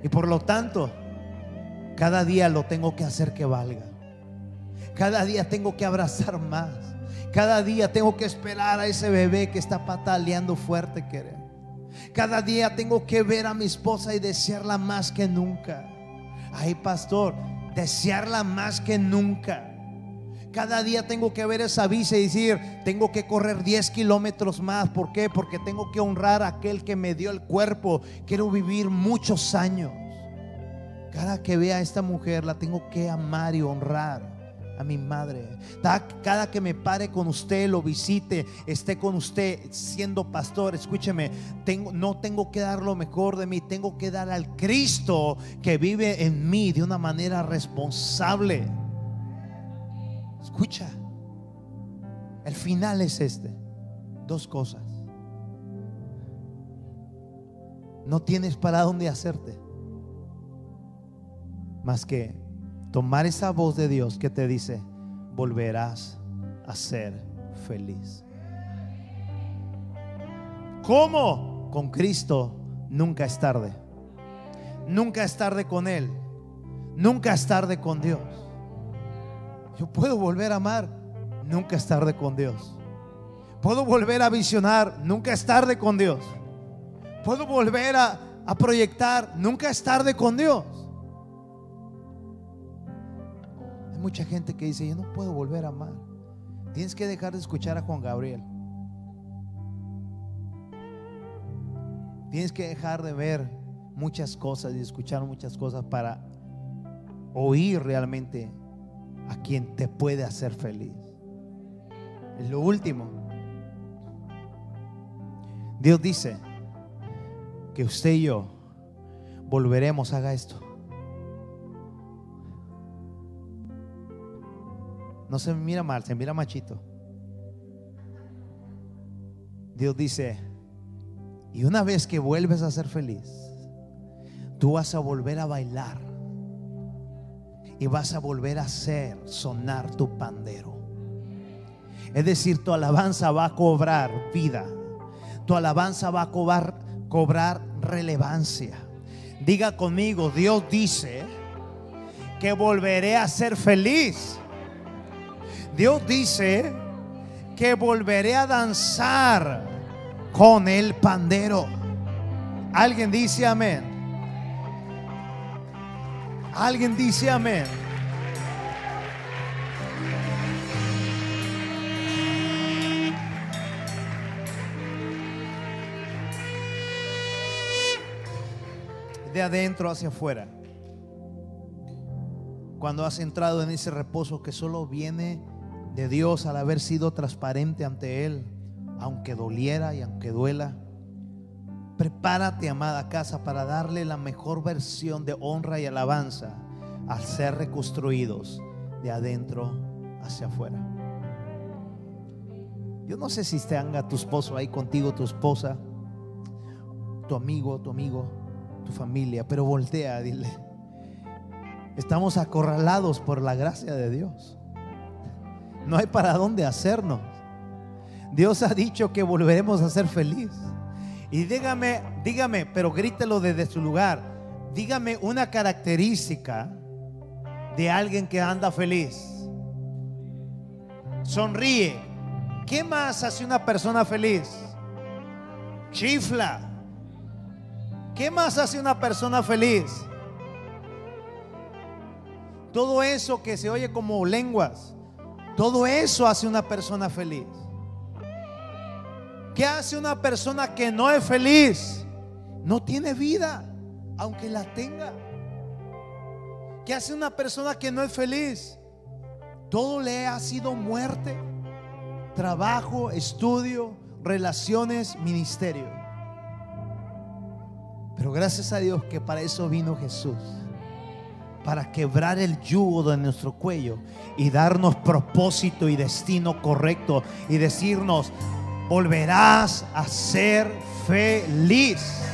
Y por lo tanto, cada día lo tengo que hacer que valga. Cada día tengo que abrazar más. Cada día tengo que esperar a ese bebé que está pataleando fuerte, querer. Cada día tengo que ver a mi esposa y desearla más que nunca. Ay, pastor, desearla más que nunca. Cada día tengo que ver esa visa y decir, tengo que correr 10 kilómetros más. ¿Por qué? Porque tengo que honrar a aquel que me dio el cuerpo. Quiero vivir muchos años. Cada que vea a esta mujer la tengo que amar y honrar. a mi madre. Cada que me pare con usted, lo visite, esté con usted siendo pastor, escúcheme, tengo, no tengo que dar lo mejor de mí, tengo que dar al Cristo que vive en mí de una manera responsable. Escucha, el final es este. Dos cosas. No tienes para dónde hacerte. Más que tomar esa voz de Dios que te dice, volverás a ser feliz. ¿Cómo? Con Cristo nunca es tarde. Nunca es tarde con Él. Nunca es tarde con Dios. Yo puedo volver a amar. Nunca es tarde con Dios. Puedo volver a visionar. Nunca es tarde con Dios. Puedo volver a, proyectar. Nunca es tarde con Dios. mucha gente que dice, yo no puedo volver a amar. Tienes que dejar de escuchar a Juan Gabriel. Tienes que dejar de ver muchas cosas y escuchar muchas cosas para oír realmente a quien te puede hacer feliz. Es lo último. Dios dice que usted y yo volveremos, haga esto. No se mira mal, se mira machito. Dios dice, y una vez que vuelves a ser feliz, tú vas a volver a bailar y vas a volver a hacer sonar tu pandero. Es decir, tu alabanza va a cobrar vida. Tu alabanza va a cobrar, cobrar relevancia. Diga conmigo, Dios dice que volveré a ser feliz Dios dice que volveré a danzar con el pandero. Alguien dice amén. Alguien dice amén. De adentro hacia afuera. Cuando has entrado en ese reposo que solo viene de Dios al haber sido transparente ante Él, aunque doliera y aunque duela. Prepárate, amada casa, para darle la mejor versión de honra y alabanza al ser reconstruidos de adentro hacia afuera. Yo no sé si te anga tu esposo ahí contigo, tu esposa, tu amigo, tu amigo, tu familia, pero voltea, dile, estamos acorralados por la gracia de Dios. No hay para dónde hacernos. Dios ha dicho que volveremos a ser feliz. Y dígame, dígame, pero grítelo desde su lugar. Dígame una característica de alguien que anda feliz. Sonríe. ¿Qué más hace una persona feliz? Chifla. ¿Qué más hace una persona feliz? Todo eso que se oye como lenguas. Todo eso hace una persona feliz. ¿Qué hace una persona que no es feliz? No tiene vida, aunque la tenga. ¿Qué hace una persona que no es feliz? Todo le ha sido muerte, trabajo, estudio, relaciones, ministerio. Pero gracias a Dios que para eso vino Jesús para quebrar el yugo de nuestro cuello y darnos propósito y destino correcto y decirnos, volverás a ser feliz.